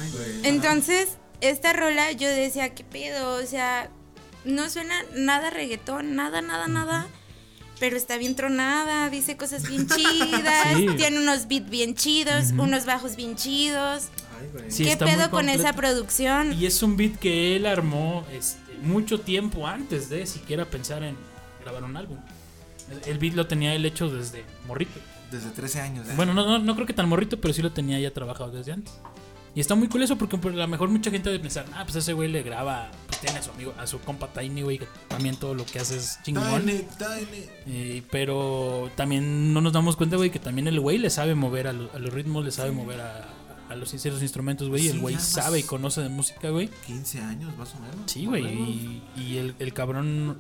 Entonces, esta rola yo decía, ¿qué pedo? O sea, no suena nada reggaetón, nada, nada, nada. Pero está bien tronada, dice cosas bien chidas, Sí. tiene unos beats bien chidos, unos bajos bien chidos. Ay. Sí, ¿Qué pedo con esa producción? Y es un beat que él armó este, mucho tiempo antes de siquiera pensar en grabar un álbum. El- beat lo tenía él hecho desde morrito. Desde 13 años. ¿eh? Bueno, no, no, no creo que tan morrito, pero sí lo tenía ya trabajado desde antes. Y está muy curioso porque por a lo mejor mucha gente debe pensar, ah, pues ese güey le graba, pues tiene a su amigo, a su compa Tiny, güey, que también todo lo que hace es chingón. Tiny, tiny. Eh, pero también no nos damos cuenta, güey, que también el güey le sabe mover a, lo- a los ritmos, le sabe mover a, a los sinceros instrumentos, güey. Sí, el güey sabe y conoce de música, güey. 15 años más o menos. Sí, güey. Y, y el, el cabrón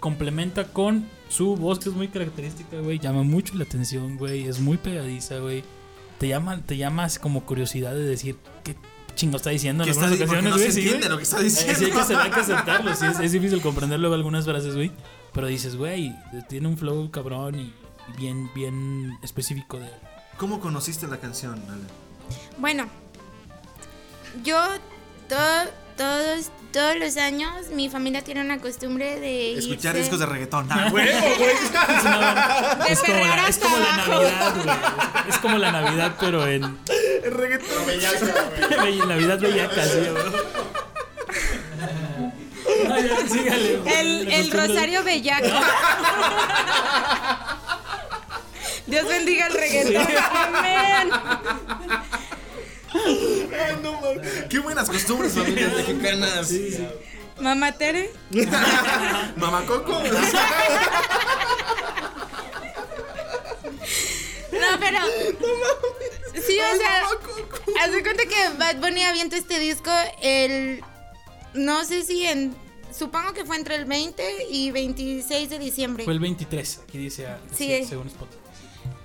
complementa con su voz, que es muy característica, güey. Llama mucho la atención, güey. Es muy pegadiza, güey. Te llama, te llamas como curiosidad de decir qué chingo está diciendo en está algunas ocasiones, no güey. se entiende lo que está Eh, diciendo. sí, hay que, hay que aceptarlo. Sí, es, es difícil comprender luego algunas frases, güey. Pero dices, güey, tiene un flow cabrón y bien, bien específico de ¿Cómo conociste la canción, Ale? Bueno, yo to- todos, todos los años mi familia tiene una costumbre de Escuchar irse- discos de reggaetón. ¡Ah, huevo, güey! de es como, perrear la, es hasta como la abajo. Navidad, güey. Es como la Navidad, pero en. El reggaetón. Be- Navidad bellaca, sí, güey. No, ya, sígale, güey. El, el Rosario Bellaco. Dios bendiga el reggaetón. Amén. Ay, no, mames. Qué buenas costumbres, familias mexicanas. Mamá Tere. Mamá Coco. No, pero. Sí, o sea. Haz de cuenta que Bad Bunny avienta este disco el. No sé si en. Supongo que fue entre el 20 y 26 de diciembre. Fue el 23, aquí dice, ah, Sí. dice, según Spotify.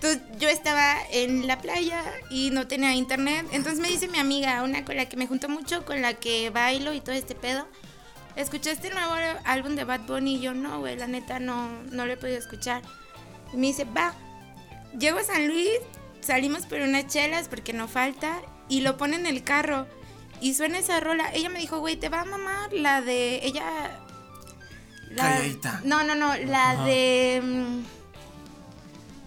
Entonces yo estaba en la playa y no tenía internet. Entonces me dice mi amiga, una con la que me junto mucho, con la que bailo y todo este pedo. ¿Escuchaste el nuevo álbum de Bad Bunny? Y yo no, güey, la neta no, no lo he podido escuchar. Y me dice, va. Llego a San Luis, salimos por unas chelas porque no falta y lo pone en el carro. Y suena esa rola. Ella me dijo, güey, te va a mamar la de. Ella. la- Calladita. No, no, no, la Ajá. de.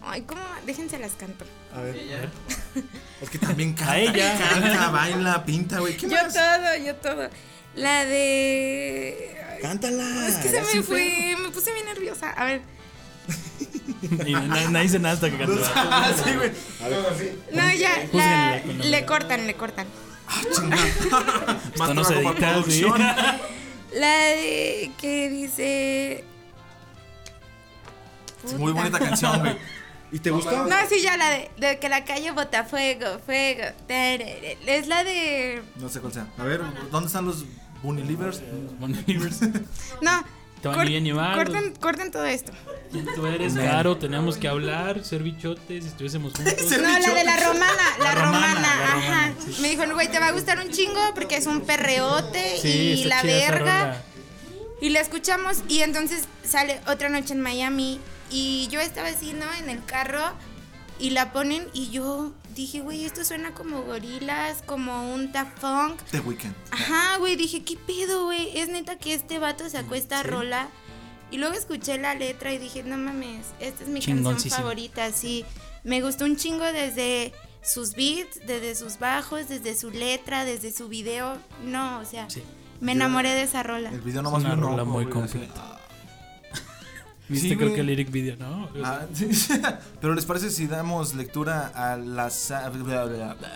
Ay, ¿cómo? Déjense las canto. A ver. Es que también canta. A ella. Canta, baila, pinta, güey. ¿Qué Yo más? todo, yo todo. La de. ay, Cántala. Es que se me fue. fue, me puse bien nerviosa. A ver. Y nadie, dice nada hasta que cantó. Ah, sí, güey. No, ya, la- le cortan, le cortan. Ah, chingada. Más Esto no se edita, sí. La de que dice. Sí, Muy Puta. bonita canción, güey. ¿Y te gustó? No, sí, ya la de, de que la calle bota fuego, fuego. Es la de. No sé cuál sea. A ver, ¿dónde están los Bunny Livers? No. Te van cor- corten, corten todo esto. Tú eres caro, tenemos que hablar, ser bichotes, si estuviésemos juntos. Ser No, la de la romana, la, La romana, romana, la ajá. romana, sí. Me dijo, güey, te va a gustar un chingo porque es un perreote Sí, y está la chida esa verga. rola. Y la escuchamos y entonces sale otra noche en Miami y yo estaba así, ¿no? En el carro y la ponen y yo dije, güey, esto suena como gorilas, como un Funk. The Weeknd. Ajá, güey, dije, ¿qué pedo, güey? Es neta que este vato sacó esta rola. Y luego escuché la letra y dije, no mames, esta es mi canción favorita, sí. Me gustó un chingo desde sus beats, desde sus bajos, desde su letra, desde su video. No, o sea, Sí. me enamoré de esa rola. El video Es nomás una vi un rola muy completa. Viste, Sí, creo que el lyric video, ¿no? Ah, sí. Pero les parece si damos lectura a las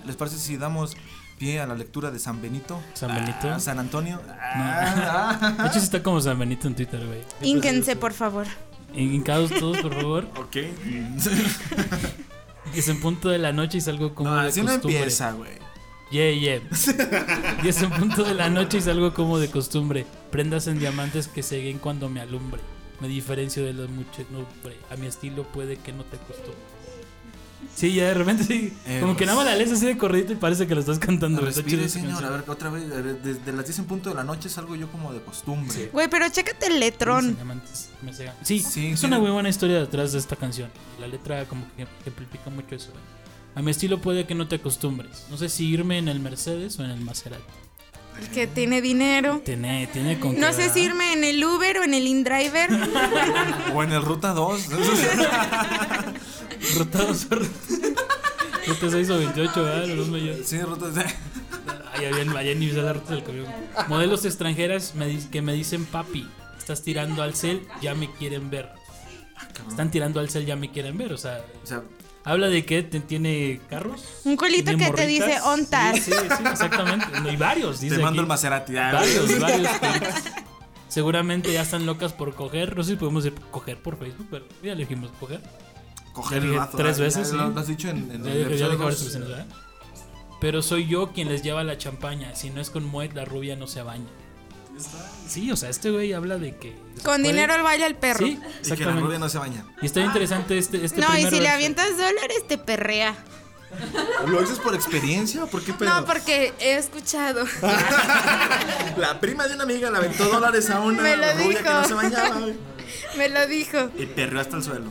les parece si damos pie a la lectura de San Benito, San Benito. Ah, San Antonio. Ah, De hecho, sí está como San Benito en Twitter, güey. Ínquense, por favor. Hincados todos, por favor. ok. Es en punto de la noche y salgo como No, de así no costumbre. empieza, güey. Yeah, yeah. Y es en punto de la noche y salgo como de costumbre. Prendas en diamantes que seguen cuando me alumbre. Me diferencio de los muchedumbre. A mi estilo puede que no te costumbre. Sí, ya de repente sí. Eh, como que pues- nada más la lees así de corridito y parece que lo estás cantando. Está Respire, esa señor. A ver, otra vez, ver, desde las 10 en punto de la noche salgo yo como de costumbre. Güey, pero chécate el letrón. Sí, Sí, es sí. una muy buena historia detrás de esta canción. La letra como que ejemplifica mucho eso. A mi estilo puede que no te acostumbres. No sé si irme en el Mercedes o en el Maserati. El que tiene dinero. Tiene, tiene con No qué, sé si irme en el Uber o en el InDriver. O en el Ruta 2. Ruta 2 Ruta 6 o 28, ¿verdad? Los sí, Ruta Ahí había, allá ni la ruta del camión. Modelos extranjeras me que me dicen, papi, estás tirando al cel, ya me quieren ver. Están tirando al cel, ya me quieren ver. O sea, O sea, habla de que tiene carros. Un culito tiene que te dice ontas. Sí, sí, sí, exactamente. Y varios, dice te mando aquí. el Maserati. ah, Varios, varios. Seguramente ya están locas por coger. No sé si podemos decir coger por Facebook, pero ya le dijimos coger. Coger el tres ah, veces, ya sí. Lo, has dicho en, en Ya el ya ¿verdad? Pero soy yo quien les lleva la champaña. Si no es con Moet, la rubia no se baña. Sí, o sea, este güey habla de que. Con puede- dinero el baile el perro. Sí, Y que la exactamente. rubia no se baña. Y está interesante este, este no, y si le avientas dólares, te perrea. ¿Lo dices por experiencia o por qué pedo? No, porque he escuchado. La prima de una amiga le aventó dólares a una Me lo rubia dijo. que no se bañaba. güey. Me lo dijo. Y perreó hasta el suelo.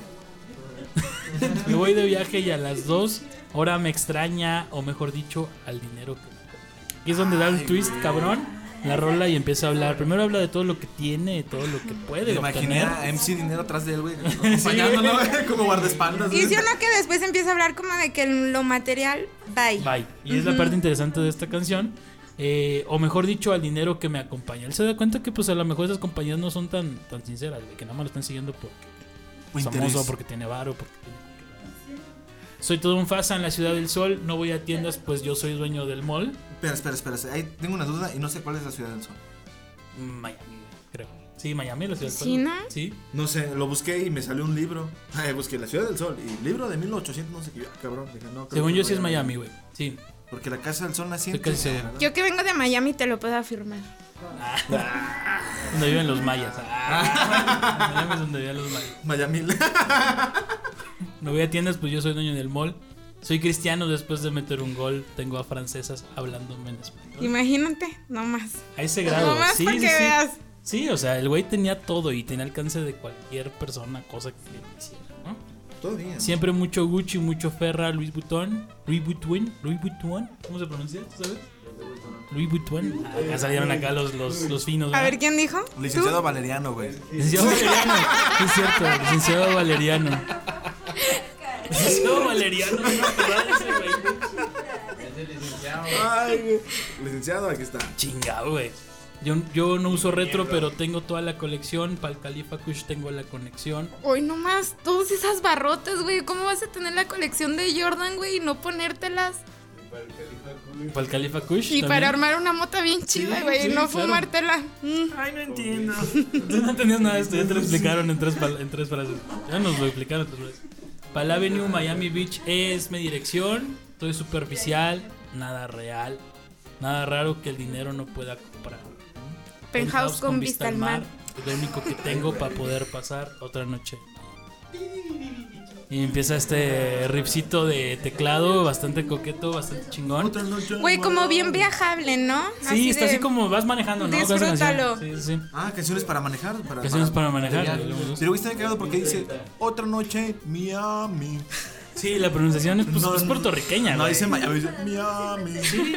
Me voy de viaje y a las 2 ahora me extraña, o mejor dicho, al dinero que me compra. Aquí es donde da el twist, güey. cabrón. La rola y empieza a hablar. Primero habla de todo lo que tiene, todo lo que puede imaginé a MC Dinero atrás de él, güey. Acompañándolo, güey, como guardaespaldas. Y uno que después empieza a hablar como de que lo material, bye. Bye. Y es la parte interesante de esta canción. Eh, o mejor dicho, al dinero que me acompaña. Él se da cuenta que pues a lo mejor esas compañías no son tan, tan sinceras, güey, que nada más lo están siguiendo porque es famoso, porque tiene varo, porque tiene... Soy todo un fasa en la ciudad del sol, no voy a tiendas pues yo soy dueño del mall. Espera, espera, espera. Ahí tengo una duda y no sé cuál es la ciudad del sol. Miami, creo. Sí, Miami, la ciudad del ¿Sí, sol. no? Sí. No sé, lo busqué y me salió un libro. Ay, busqué La Ciudad del Sol y libro de 1800, no sé qué. Ah, cabrón, dije, no. creo Según que yo no sí es Miami, güey. Sí. Porque la Casa del Sol naciente. Estoy casi seguro. ¿verdad? Yo que vengo de Miami te lo puedo afirmar. Donde viven los mayas. Ah. Miami es donde viven los mayas. Miami. No voy a tiendas, pues yo soy dueño del mall. Soy cristiano después de meter un gol. Tengo a francesas hablándome en español. Imagínate, no más. A ese grado. Nomás sí, sí, que sí. veas. Sí, o sea, el güey tenía todo y tenía alcance de cualquier persona, cosa que le quisiera, ¿no? Todavía. Siempre mucho Gucci, mucho Ferra, Louis Vuitton, Louis Vuitton, Louis Vuitton, ¿cómo se pronuncia? ¿Tú sabes? Louis Vuitton. Ah, Acá salieron acá los, los, los finos. A ¿verdad? ver, ¿quién dijo? Licenciado Valeriano, güey. Licenciado Valeriano. Es cierto, licenciado Valeriano. Licenciado Valeriano, no ese güey. Ay, güey. Licenciado, aquí está. Chingado, güey. Yo, yo no uso retro, pero tengo toda la colección. Para el Califa Kush tengo la conexión. Hoy nomás, todas esas barrotas, güey. ¿Cómo vas a tener la colección de Jordan, güey, y no ponértelas? Para el Califa Kush. Y también. para armar una mota bien chida, güey, sí, y no claro. fumártela. Mm. Ay, no entiendo. Tú no entendías nada de esto, ya te lo explicaron en tres, en tres frases. Ya nos lo explicaron en tres frases. Pal Avenue, Miami Beach es mi dirección. Todo es superficial, nada real. Nada raro que el dinero no pueda comprar. Penthouse con vista al mar. Es lo único que tengo para poder pasar otra noche. Y empieza este ripcito de teclado bastante coqueto, bastante chingón. Otra noche. Güey, como bien viajable, ¿no? Sí, está de- así como vas manejando, ¿no? Disfrútalo. Sí, sí, sí. Ah, canciones para manejar. Para, Canciones para manejar. Me gusta. Pero bien cagado porque dice Otra noche, Miami. Sí, la pronunciación es, pues, No, es puertorriqueña, No, güey. dice Miami, dice Miami. Sí.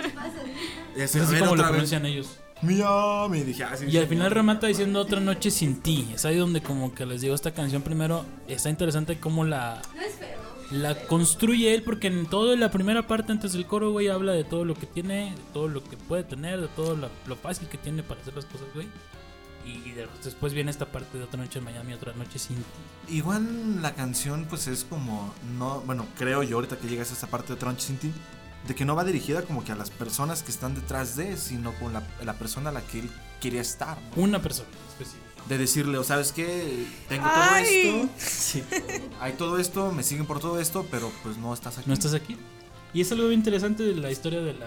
Es así como lo pronuncian ellos. Miami. Dije, ah, sí. Y al final remata diciendo otra noche sin ti. Es ahí donde como que les digo esta canción primero está interesante cómo la la construye él porque en toda la primera parte antes del coro, güey, habla de todo lo que tiene, de todo lo que puede tener, de todo lo, lo fácil que tiene para hacer las cosas, güey. Y de- después viene esta parte de otra noche en Miami, otra noche sin ti. Igual la canción, pues es como. no Bueno, creo yo ahorita que llegas a esta parte de Otra noche sin ti. De que no va dirigida como que a las personas que están detrás de, sino con la, la persona a la que él quería estar. ¿no? Una persona específica. De decirle, o sabes qué, tengo todo esto, Sí. hay todo esto, me siguen por todo esto, pero pues no estás aquí. ¿No estás aquí? Y es algo bien interesante de la historia de la,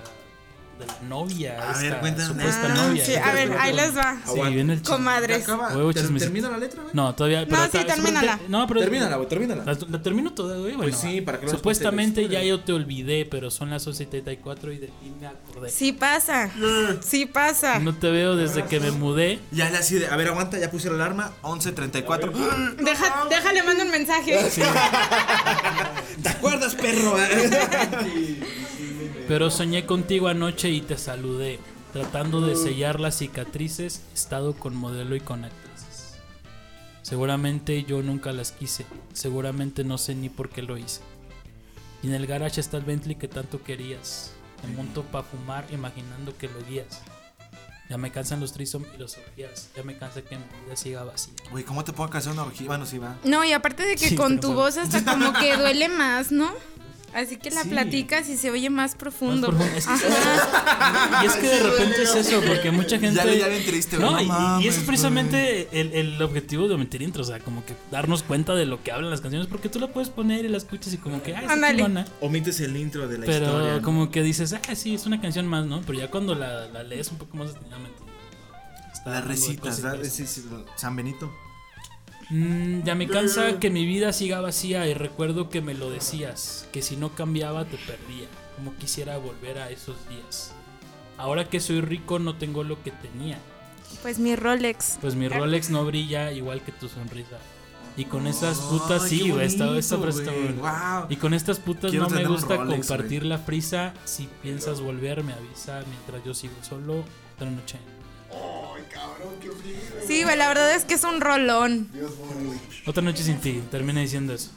de la novia, A ver, esta cuéntame. supuesta Ah, novia. sí, a ver, ahí les va. Sí, viene el. Comadres. ¿Termina la letra, güey? No, todavía. No, sí, termínala. No, pero. Termínala, güey, termínala. La, la termino toda, güey. Bueno, sí, para que Supuestamente la ya yo te olvidé, pero son las 11.74 y de ti me acordé. Sí pasa. Sí pasa. No te veo desde que me mudé. Ya, ya, así de, a ver, aguanta, ya puse la alarma, 11.34. Deja, déjale, mando un mensaje. ¿Te acuerdas, perro? Pero soñé contigo anoche y te saludé. Tratando de sellar las cicatrices, he estado con modelo y con actrices. Seguramente yo nunca las quise. Seguramente no sé ni por qué lo hice. Y en el garage está el Bentley que tanto querías. Me monto pa' fumar imaginando que lo guías. Ya me cansan los trisom y los orgías. Ya me cansa que mi vida siga vacía. Güey, ¿cómo te puedo hacer una orgía? Bueno, sí va. No, y aparte de que Sí, con tu bueno. voz hasta como que duele más, ¿no? Así que la Sí. platicas y se oye más profundo. Más profundo. Es que-. Y es que de repente es eso, porque mucha gente. Ya le- ya le triste, güey, No, no y- y, eso es precisamente el, el objetivo de Mentir Intro, o sea, como que darnos cuenta de lo que hablan las canciones, porque tú la puedes poner y la escuchas y como que, Ándale. chingona. Omites el intro de la Pero historia. ¿no? como que dices, ah, sí, es una canción más, ¿no? Pero ya cuando la, la lees un poco más detenidamente. de recitas, ¿verdad? sí, San Benito. Mm, ya me cansa que mi vida siga vacía y recuerdo que me lo decías, que si no cambiaba te perdía, como quisiera volver a esos días. Ahora que soy rico no tengo lo que tenía, Pues mi Rolex. Pues mi Rolex no brilla igual que tu sonrisa. Y con esas putas, sí, güey. Esta, esta. Wow. Y con estas putas Quiero no me gusta Rolex, compartir la frisa. Si piensas volver, me avisa mientras yo sigo solo. Otra noche. Sí, güey, la verdad es que es un rolón. Otra noche sin ti. Termina diciendo eso.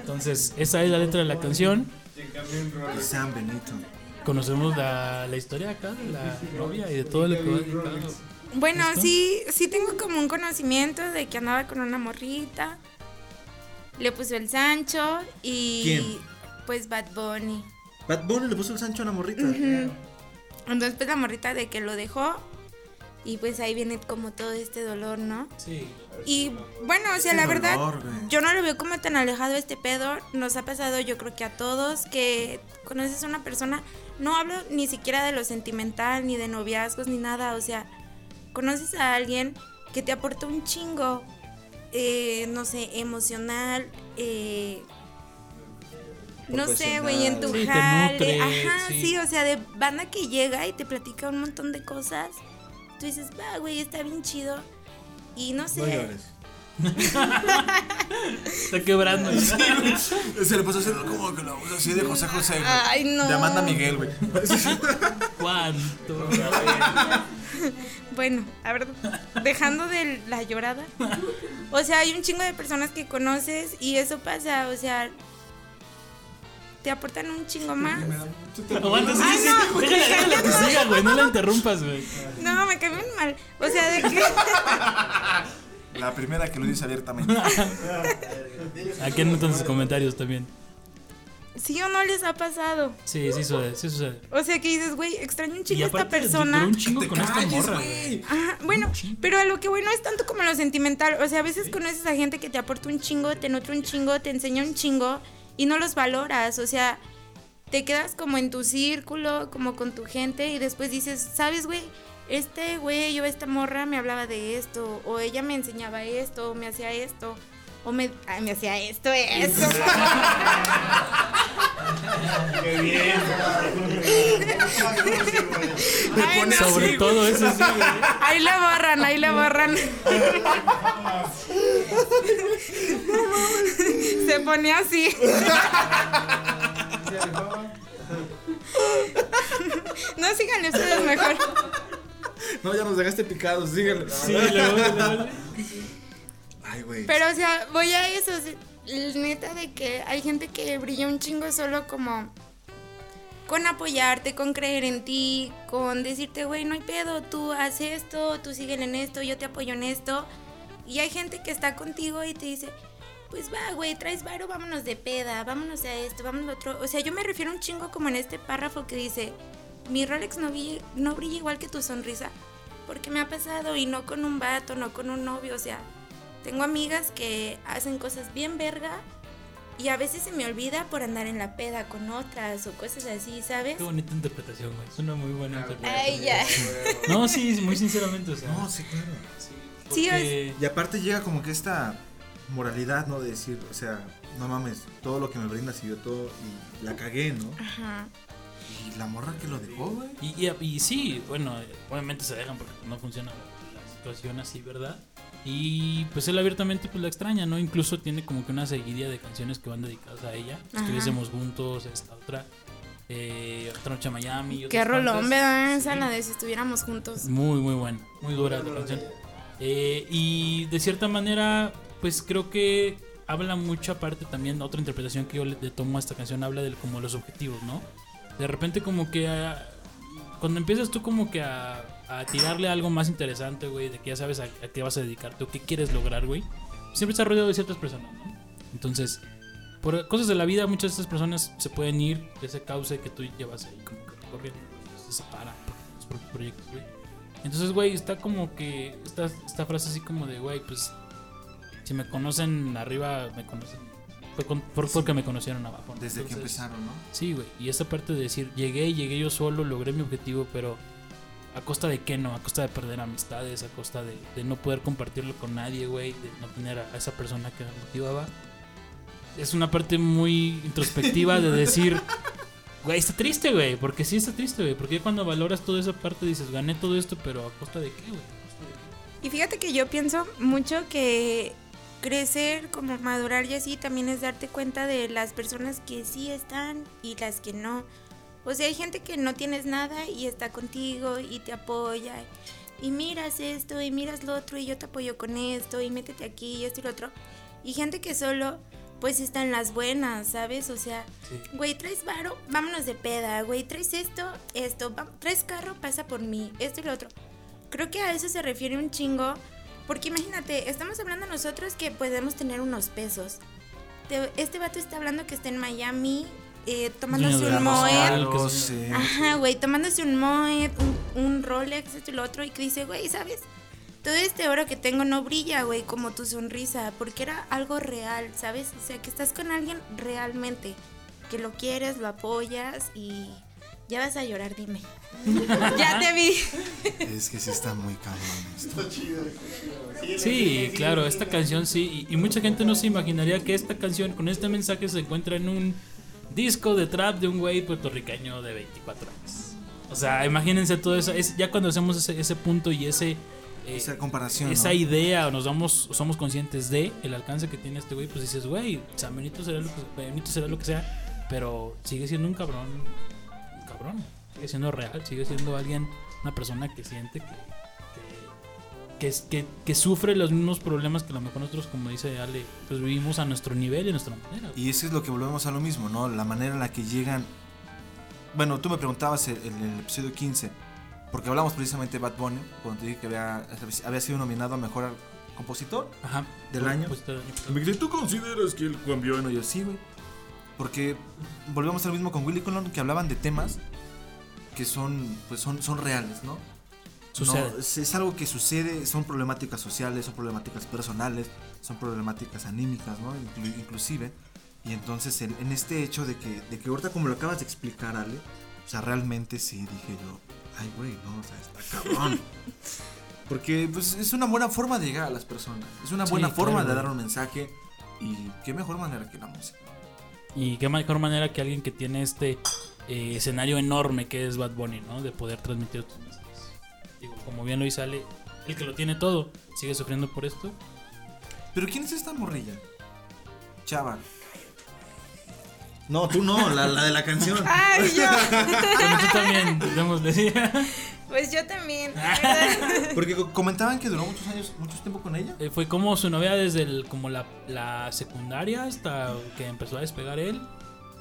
Entonces, esa es la letra de la canción. Y San Benito. Conocemos la, la historia acá de la novia y de todo lo que va dedicado. Bueno, ¿Listo? sí, sí tengo como un conocimiento de que andaba con una morrita. Le puso el Sancho y ¿Quién? pues Bad Bunny. Bad Bunny le puso el Sancho a la morrita. Entonces pues la morrita de que lo dejó y pues ahí viene como todo este dolor, ¿no? Sí. Y bueno, o sea, la verdad, dolor, güey. yo no lo veo como tan alejado este pedo. Nos ha pasado, yo creo que a todos, que conoces a una persona. No hablo ni siquiera de lo sentimental, ni de noviazgos, ni nada. O sea, conoces a alguien que te aporta un chingo, eh, no sé, emocional, eh, no sé, güey, en tu Sí, te jale. nutre, Ajá, sí. sí, o sea, de banda que llega y te platica un montón de cosas. Tú dices, va, güey, está bien chido. Y no sé. No llores. Está quebrando. Se le pasó haciendo como que la voz así de José José, güey. Ay, no. De Amanda Miguel, güey. ¿Cuánto? Bueno, a ver, dejando de la llorada. O sea, hay un chingo de personas que conoces y eso pasa, o sea, te aportan un chingo más. Aguanta, sí, Ay, sí, no, sí. Déjala, déjala que siga, güey. No la interrumpas, güey. No, me cae bien mal. O sea, de que La primera que lo dice abiertamente. Aquí anotan sus comentarios también. sí o no les ha pasado. Sí, sí sucede, sí sucede. O sea, que dices, güey, extraño un Y chingo a esta persona. un chingo Te con esta morra. Ajá, bueno, pero a lo que voy no es tanto como lo sentimental. O sea, a veces conoces a gente que te aporta un chingo, te nutre un chingo, te enseña un chingo y no los valoras. O sea, te quedas como en tu círculo, como con tu gente y después dices, ¿sabes, güey? Este güey o esta morra me hablaba de esto, o ella me enseñaba esto, o me hacía esto, o me, ay, me hacía esto, eso. Ay, no. Sobre todo eso sí, güey. Ahí la borran, ahí la borran. Se ponía así. No, síganle ustedes mejor. No, ya nos dejaste picados, síguele. Sí, luego, luego. Ay, güey. Pero, o sea, voy a eso. Neta de que hay gente que brilla un chingo solo como con apoyarte, con creer en ti, con decirte, güey, no hay pedo, tú haz esto, tú síguele en esto, yo te apoyo en esto. Y hay gente que está contigo y te dice, pues va, güey, traes varo, vámonos de peda, vámonos a esto, vámonos a otro. O sea, yo me refiero un chingo como en este párrafo que dice, mi Rolex no brilla, no brilla igual que tu sonrisa, porque me ha pasado y no con un vato, no con un novio, o sea, tengo amigas que hacen cosas bien verga y a veces se me olvida por andar en la peda con otras o cosas así, ¿sabes? Qué bonita interpretación, güey. Es una muy buena interpretación. Ay, ya. No, sí, muy sinceramente, o sea. No, sí, claro. Sí, porque- Y aparte llega como que esta moralidad, ¿no? De decir, o sea, no mames, todo lo que me brindas y yo todo, y la cagué, ¿no? Ajá. Y la morra que lo dejó, güey. Y, y, y sí, bueno, obviamente se dejan porque no funciona la situación así, ¿verdad? Y pues él abiertamente pues la extraña, ¿no? Incluso tiene como que una seguidilla de canciones que van dedicadas a ella. Ajá. Estuviésemos juntos, esta otra, eh, otra noche a Miami. Qué rolón. ¿verdad? Esa Sí. la de si estuviéramos juntos. Muy, muy buena, muy dura la canción. Eh, y de cierta manera, pues creo que habla mucho aparte también, otra interpretación que yo le, tomo a esta canción, habla de como los objetivos, ¿no? De repente como que cuando empiezas tú como que a, a tirarle algo más interesante, güey, de que ya sabes a, a qué vas a dedicarte o qué quieres lograr, güey, siempre estás rodeado de ciertas personas, ¿no? Entonces, por cosas de la vida, muchas de estas personas se pueden ir de ese cauce que tú llevas ahí como que corriendo, se separan por los propios proyectos, güey. Entonces, güey, está como que esta, esta frase así como de, güey, pues si me conocen arriba, me conocen. Fue con- por- porque me conocieron abajo. ¿no? Desde que Entonces, empezaron, ¿no? Sí, güey. Y esta parte de decir, llegué, llegué yo solo, logré mi objetivo, pero a costa de qué no, a costa de perder amistades, a costa de, de no poder compartirlo con nadie, güey, de no tener a, a esa persona que me motivaba. Es una parte muy introspectiva de decir, güey, está triste, güey, porque sí está triste, güey, porque cuando valoras toda esa parte dices, gané todo esto, pero a costa de qué, güey. ¿A costa de qué? Y fíjate que yo pienso mucho que crecer, como madurar y así, también es darte cuenta de las personas que sí están y las que no. O sea, hay gente que no tienes nada y está contigo y te apoya. Y miras esto y miras lo otro y yo te apoyo con esto y métete aquí y esto y lo otro. Y gente que solo pues está en las buenas, ¿sabes? O sea, Sí. güey, traes varo, vámonos de peda, güey, traes esto, esto, traes carro, pasa por mí, esto y lo otro. Creo que a eso se refiere un chingo, porque imagínate, estamos hablando nosotros que podemos tener unos pesos. Te- Este vato está hablando que está en Miami eh, tomándose un Moet. Sé. Ajá, güey, tomándose un Moet, un, un Rolex, esto y lo otro, y que dice, güey, ¿sabes? Todo este oro que tengo no brilla, güey, como tu sonrisa, porque era algo real, ¿sabes? O sea, que estás con alguien realmente, que lo quieres, lo apoyas y ya vas a llorar, dime. ya te vi. Es que sí está muy cabrón esto. Sí, claro, esta canción sí. Y, y mucha gente no se imaginaría que esta canción con este mensaje se encuentra en un disco de trap de un güey puertorriqueño de 24 años. O sea, imagínense todo eso. Es, ya cuando hacemos ese, ese punto y ese. eh, Esa comparación. esa ¿no? idea o nos damos somos conscientes de el alcance que tiene este güey pues dices güey San Benito será lo que Benito será lo que sea pero sigue siendo un cabrón un cabrón sigue siendo real sigue siendo alguien una persona que siente que que, que, que, sufre los mismos problemas que a lo mejor nosotros como dice Ale pues vivimos a nuestro nivel y a nuestra manera Y eso es lo que volvemos a lo mismo, ¿no? La manera en la que llegan. Bueno, tú me preguntabas en en el episodio 15, porque hablamos precisamente de Bad Bunny, cuando te dije que había, había sido nominado a mejor compositor. Ajá ¿Del año? Pues, año. Me dice, ¿tú consideras que él cambió? Bueno, yo sí, güey. Porque volvemos al mismo con Willy Colon, que hablaban de temas que son, pues son, son reales, ¿no? Sucede. No, es, es algo que sucede, son problemáticas sociales, son problemáticas personales, son problemáticas anímicas, ¿no? Inclu- inclusive. Y entonces en, en este hecho de que, de que ahorita como lo acabas de explicar, Ale, o sea, realmente sí dije yo, ay, güey, no, o sea, está cabrón. Porque pues es una buena forma de llegar a las personas, es una Sí, buena forma claro. de dar un mensaje y qué mejor manera que la música. Y qué mejor manera que alguien que tiene este eh, escenario enorme que es Bad Bunny, ¿no? De poder transmitir como bien lo dice Ale, el que lo tiene todo sigue sufriendo por esto. Pero ¿quién es esta morrilla? Chava. No, tú no, la, la de la canción. Ay, yo. Bueno, tú también, démosle. Pues yo también. Porque co- comentaban que duró muchos años, mucho tiempo con ella. Eh, Fue como su novia desde el, como la, la secundaria hasta que empezó a despegar él.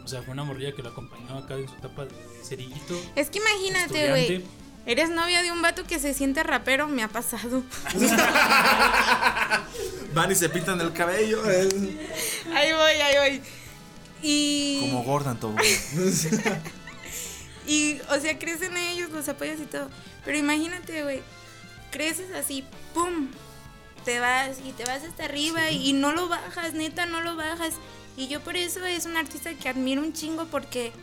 O sea, fue una morrilla que lo acompañó acá en su etapa de cerillito. Es que imagínate, güey. Eres novia de un vato que se siente rapero, me ha pasado. Van y se pintan el cabello. Ahí voy, ahí voy. Y. Como Gordon todo. Y, o sea, crecen ellos, los apoyas y todo. Pero imagínate, güey, creces así, ¡pum! Te vas y te vas hasta arriba y no lo bajas, neta, no lo bajas. Y yo por eso es un artista que admiro un chingo porque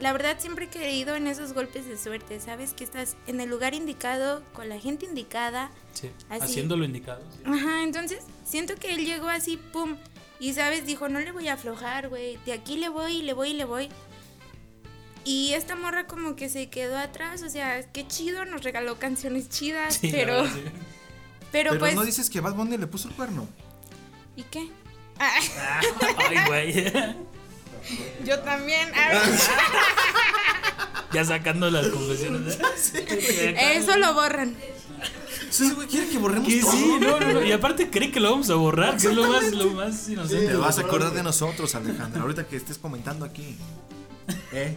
la verdad siempre he creído en esos golpes de suerte, ¿sabes? Que estás en el lugar indicado, con la gente indicada. Sí, Así. haciendo lo indicado. sí. Ajá, entonces siento que él llegó así, ¡pum! Y, ¿sabes? Dijo, no le voy a aflojar, güey. De aquí le voy, le voy, le voy. Y esta morra como que se quedó atrás, o sea, qué chido, nos regaló canciones chidas, Sí, pero, verdad, sí. pero, Pero pues, no dices que Bad Bunny le puso el cuerno. ¿y qué? Ah, Ay, güey. yo también. Ya sacando las confesiones. eso lo borran. Sí, güey, quiere que borremos Que todo. sí, no, no, no. Y aparte cree que lo vamos a borrar, que es lo más, lo más inocente. Te vas a acordar de nosotros, Alejandra, ahorita que estés comentando aquí. ¿Eh?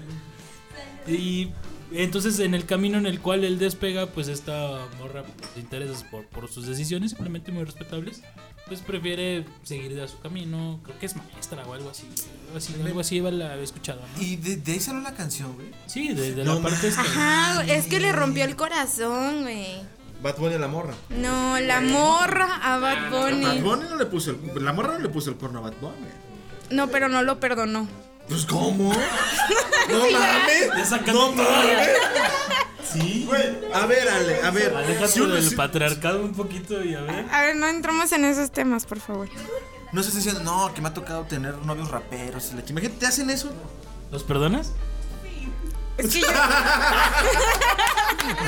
Y entonces en el camino en el cual él despega, pues esta morra se interesa por, por sus decisiones, simplemente muy respetables, pues prefiere seguir a su camino, creo que es maestra o algo así, algo así, algo así la había escuchado, ¿no? Y de, de ahí salió la canción, güey. Sí, de, de No la parte esta. Ajá, es que le rompió el corazón, güey. Bad Bunny a la morra. No, la morra a Bad Bad Bunny. Bunny no le puso el, la morra no le puso el cuerno a Bad Bunny. No, pero no lo perdonó. Pues cómo? No mames. No mames. Sí. Güey, a ver, Ale, a ver. Aléjate si uno- del si- patriarcado un poquito y a ver. A ver, no entramos en esos temas, por favor. no estás diciendo, no, que me ha tocado tener novios raperos y la. Imagínate, ¿te hacen eso? ¿Los perdonas? Es que yo,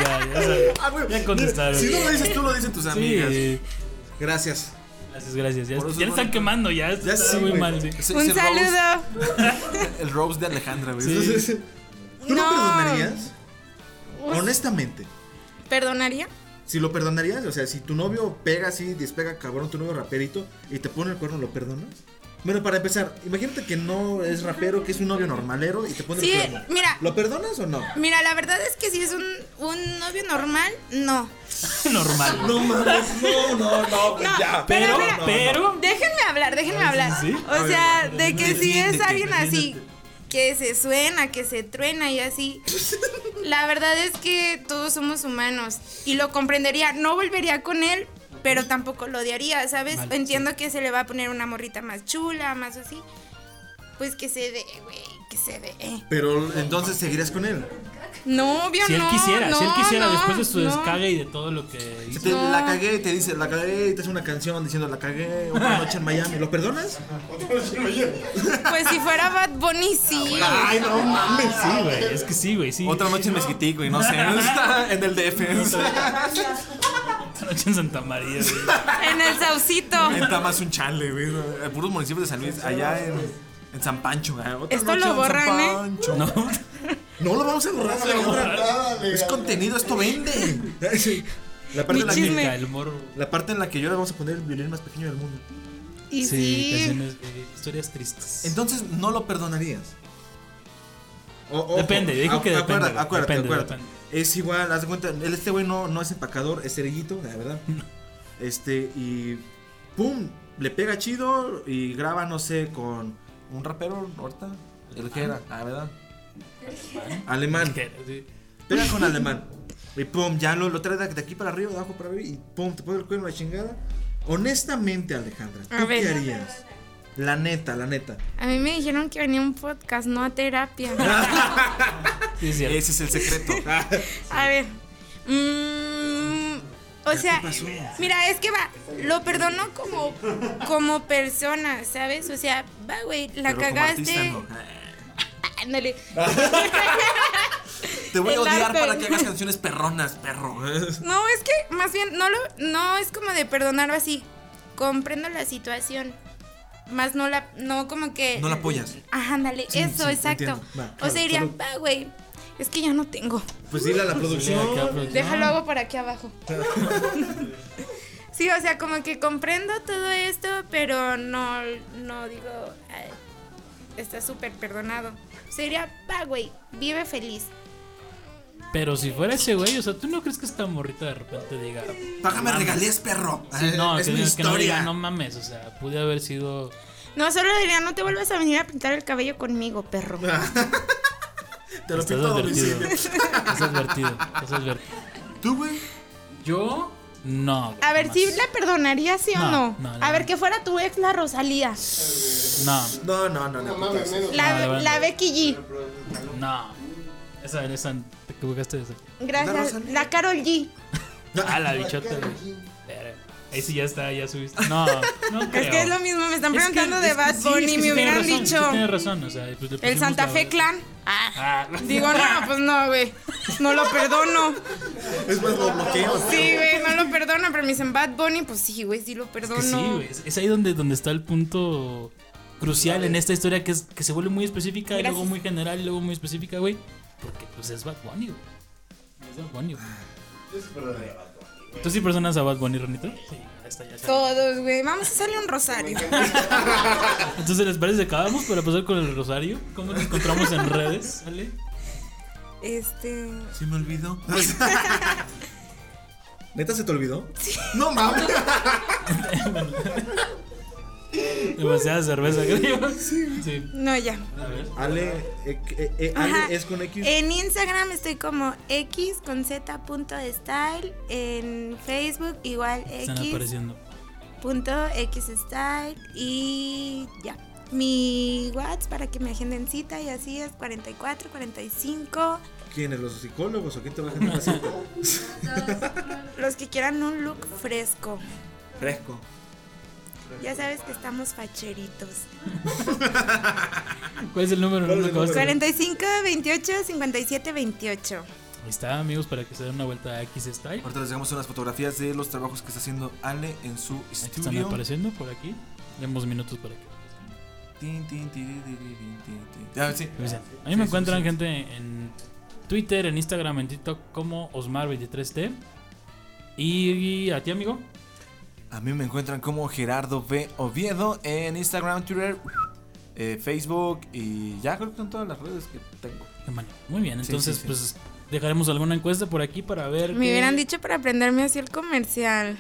Ya, ya, sabes. Ah, Ya contestaron. Si no lo dices tú, lo dicen tus amigas. Sí, Gracias. gracias, gracias. Ya, ya le están quemando, ya, Ya está sí, muy mal, sí. Ese- Un ese saludo. Rose- el Rose de Alejandra, güey. Sí. ¿Tú no No. Honestamente. ¿Perdonaría? Si lo perdonarías, o sea, si tu novio pega así, despega cabrón, tu novio raperito, y te pone el cuerno, ¿lo perdonas? Bueno, para empezar, imagínate que no es rapero, que es un novio normalero y te pone Sí, el cuerno. mira. ¿Lo perdonas o no? Mira, la verdad es que si es un, un novio normal, no. Normal. No mames, no, no, no, No, ya. Pero, pero. Déjenme hablar, déjenme hablar. sí. O sea, de que si es alguien así. Que se suena, que se truena y así, la verdad es que todos somos humanos y lo comprendería. No volvería con él, pero tampoco lo odiaría, ¿sabes? Vale, Entiendo que se le va a poner una morrita más chula, más así. Pues que se dé, güey, que se dé. Pero entonces seguirías con él. No, obvio Si él no. quisiera, si él quisiera, no, después de su no. descarga y de todo lo que Si hizo. te No. la cagué y te dice, la cagué y te hace una canción diciendo, la cagué una noche en Miami, ¿lo perdonas? Pues si fuera Bad Bunny, sí. Ay, no mames, Sí, güey, es que sí, güey, sí. Otra noche en Mezquitico y no sé, en el DF. Otra noche en Santa María, güey. En el saucito. En Tamas un chale, güey. En puros municipios de San Luis, allá en, en San Pancho. güey. Otra Esto noche lo en San borran, ¿eh? Pancho. No, No lo vamos a borrar, Alejandra. Es contenido, esto vende. Sí. La parte, en la, que, el morro. la parte en la que yo le vamos a poner el violín más pequeño del mundo. Y Sí, sí. canciones, de historias tristes. Entonces, no lo perdonarías. O- ojo, Depende, dijo a- que depende, Acuérdate, acuérdate, Depende, acuérdate. depende. Es igual, haz de cuenta, él, este güey no, no es empacador, es cerillito, la verdad. Este, y pum, le pega chido y graba, no sé, con un rapero, ahorita, el que era, la verdad. Alemán, pega con alemán. Y pum, ya lo, lo trae de de aquí para arriba, de abajo para arriba, y pum, te pone el cuerno la chingada. Honestamente, Alejandra, A ¿tú ver. qué harías? La neta, la neta. A mí me dijeron que venía un podcast, no a terapia. Sí, es cierto. Ese es el secreto. A ver. mm, o sea, mira, es que va, lo perdono como, como persona, ¿sabes? O sea, va, güey, la Pero como cagaste. artista, no. Ándale. Te voy a odiar para que hagas canciones perronas, perro. No, es que más bien no lo no es como de perdonarlo así. Comprendo la situación. Más no la no como que No la apoyas. Ajá, ándale, Sí, eso, sí, exacto. o sea, diría, solo- va, güey, es que ya no tengo. Pues dile a la producción. Sí, acá, producción. Déjalo hago por aquí abajo. sí, o sea, como que comprendo todo esto, pero no, no digo, "Ay, está súper perdonado. Sería, va, güey, vive feliz. Pero si fuera ese güey, o sea, ¿tú no crees que esta morrita de repente diga. Págame "Mames"? regalías, perro. Sí, no, es que, mi no diga, historia. no mames, o sea, pude haber sido. No, solo diría, no te vuelvas a venir a pintar el cabello conmigo, perro. Te lo pinto advertido. Estás advertido. Estás advertido. ¿Tú, güey? Yo. No. A ver. ¿sí la perdonaría, sí o No, no? no, no, a ver, no. que fuera tu ex, la Rosalía. No, No, no, no. La, No, la Becky G. no. Esa, esa, te equivocaste de esa. ¿La Gracias. La Carol G. Ah, la bichota. Ahí sí ya está, ya subiste. No, no creo. Es que es lo mismo, me están Es que- preguntando es de que Bad sí, Bunny, es que me sí hubieran tiene razón, dicho. Sí tienes razón, o sea, pues le El Santa Fe Clan. Ah. Ah, Digo, no, pues no, güey. No lo perdono. Es más, lo bloqueo. Sí, güey, no lo perdono. Pero me dicen Bad Bunny, pues sí, güey, sí lo Es perdono. que sí, güey. Es, es ahí donde, donde está el punto crucial en esta historia que, es, que se vuelve muy específica y luego muy general y luego muy específica, güey. Porque pues es Bad Bunny, güey. Es Bad Bunny, güey. ¿Tú sí personas a Bad Bunny, Ronito? Sí, ya está, ya está. Todos, güey. Vamos a hacerle un rosario. Entonces, ¿les parece que acabamos para pasar con el rosario? ¿Cómo nos encontramos en redes? ¿Sale? Este. ¿Sí me olvidó? ¿Neta se te olvidó? No mames. Demasiada cerveza, creo. Sí. No, ya. A ver. Ale, eh, eh, eh. Ale es con X. En Instagram estoy como X con Z punto style. En Facebook igual Están X apareciendo. punto X style. Y ya. Mi WhatsApp para que me agenden cita y así es 44, 45. ¿Quiénes? ¿Los psicólogos o quién te va a generar cita? Los que quieran un look fresco. Fresco. Ya sabes que estamos facheritos. ¿Cuál es el número? ¿Cuál es No el lo acabaste. 45, 28, 57, 28. Ahí está, amigos, para que se den una vuelta a X Style. Ahorita les dejamos unas fotografías de los trabajos que está haciendo Ale en su Ahí están estudio. apareciendo por aquí. Demos minutos para que. Sí. A mí me sí, encuentran sí. gente en Twitter, en Instagram, en TikTok como Osmar23T. Y a ti, amigo. A mí me encuentran como Gerardo B. Oviedo en Instagram, Twitter, eh, Facebook y ya creo que son todas las redes que tengo. Muy bien, entonces sí, sí. pues dejaremos alguna encuesta por aquí para ver. Me qué- hubieran dicho para aprenderme así el comercial.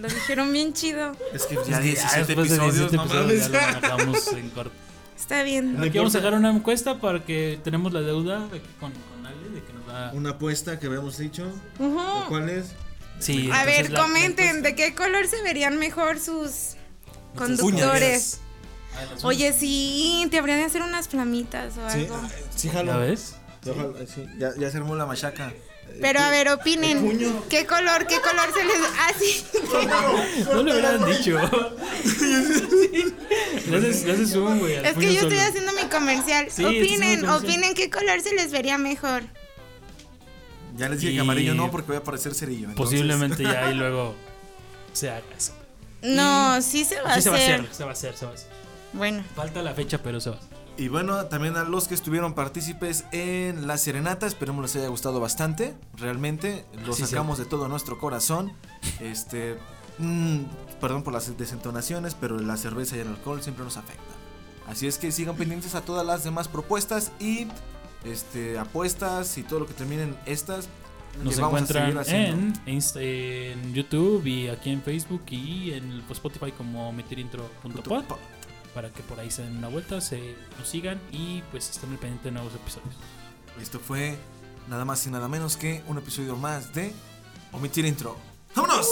Lo dijeron bien chido. Es que ya que 17 después de episodios, 17 no episodios ya lo manejamos en corto. Está bien. Aquí vamos a dejar una encuesta para que tenemos la deuda aquí con, con Ale de que nos da. Una apuesta que habíamos dicho. ¿Cuál es? Sí, A ver, la- la comenten de qué color se verían mejor sus conductores. Ah. Oye, sí, te habrían de hacer unas flamitas o Sí, algo. ah, sí, ¿Ya jalo. ves? Sí, Ya, ya se armó la machaca. Pero a ver, opinen. ¿Qué color, qué color se les... Ah, sí. No lo hubieran dicho. Haces zoom, güey. Es que yo estoy haciendo mi comercial. Sí, opinen, comercial. opinen qué color se les vería mejor. Ya les dije Y- que amarillo no porque voy a parecer cerillo. entonces- Posiblemente ya y luego se haga eso. No, sí se va a Sí, se va a hacer. hacer, se va a hacer, se va a hacer. Bueno, Falta la fecha, pero se va a hacer. Y bueno, también a los que estuvieron partícipes en la serenata, esperemos les haya gustado bastante. Realmente, lo Sí, sacamos de todo nuestro corazón. Este, mm, perdón por las desentonaciones, pero la cerveza y el alcohol siempre nos afectan. Así es que sigan pendientes a todas las demás propuestas y este apuestas y todo lo que terminen estas. Nos vamos a seguir encuentran haciendo. en, en YouTube y aquí en Facebook y en Spotify como meterintro.pod para que por ahí se den una vuelta, se nos sigan y pues estén al pendiente de nuevos episodios. Esto fue nada más y nada menos que un episodio más de Omitir Intro. ¡Vámonos!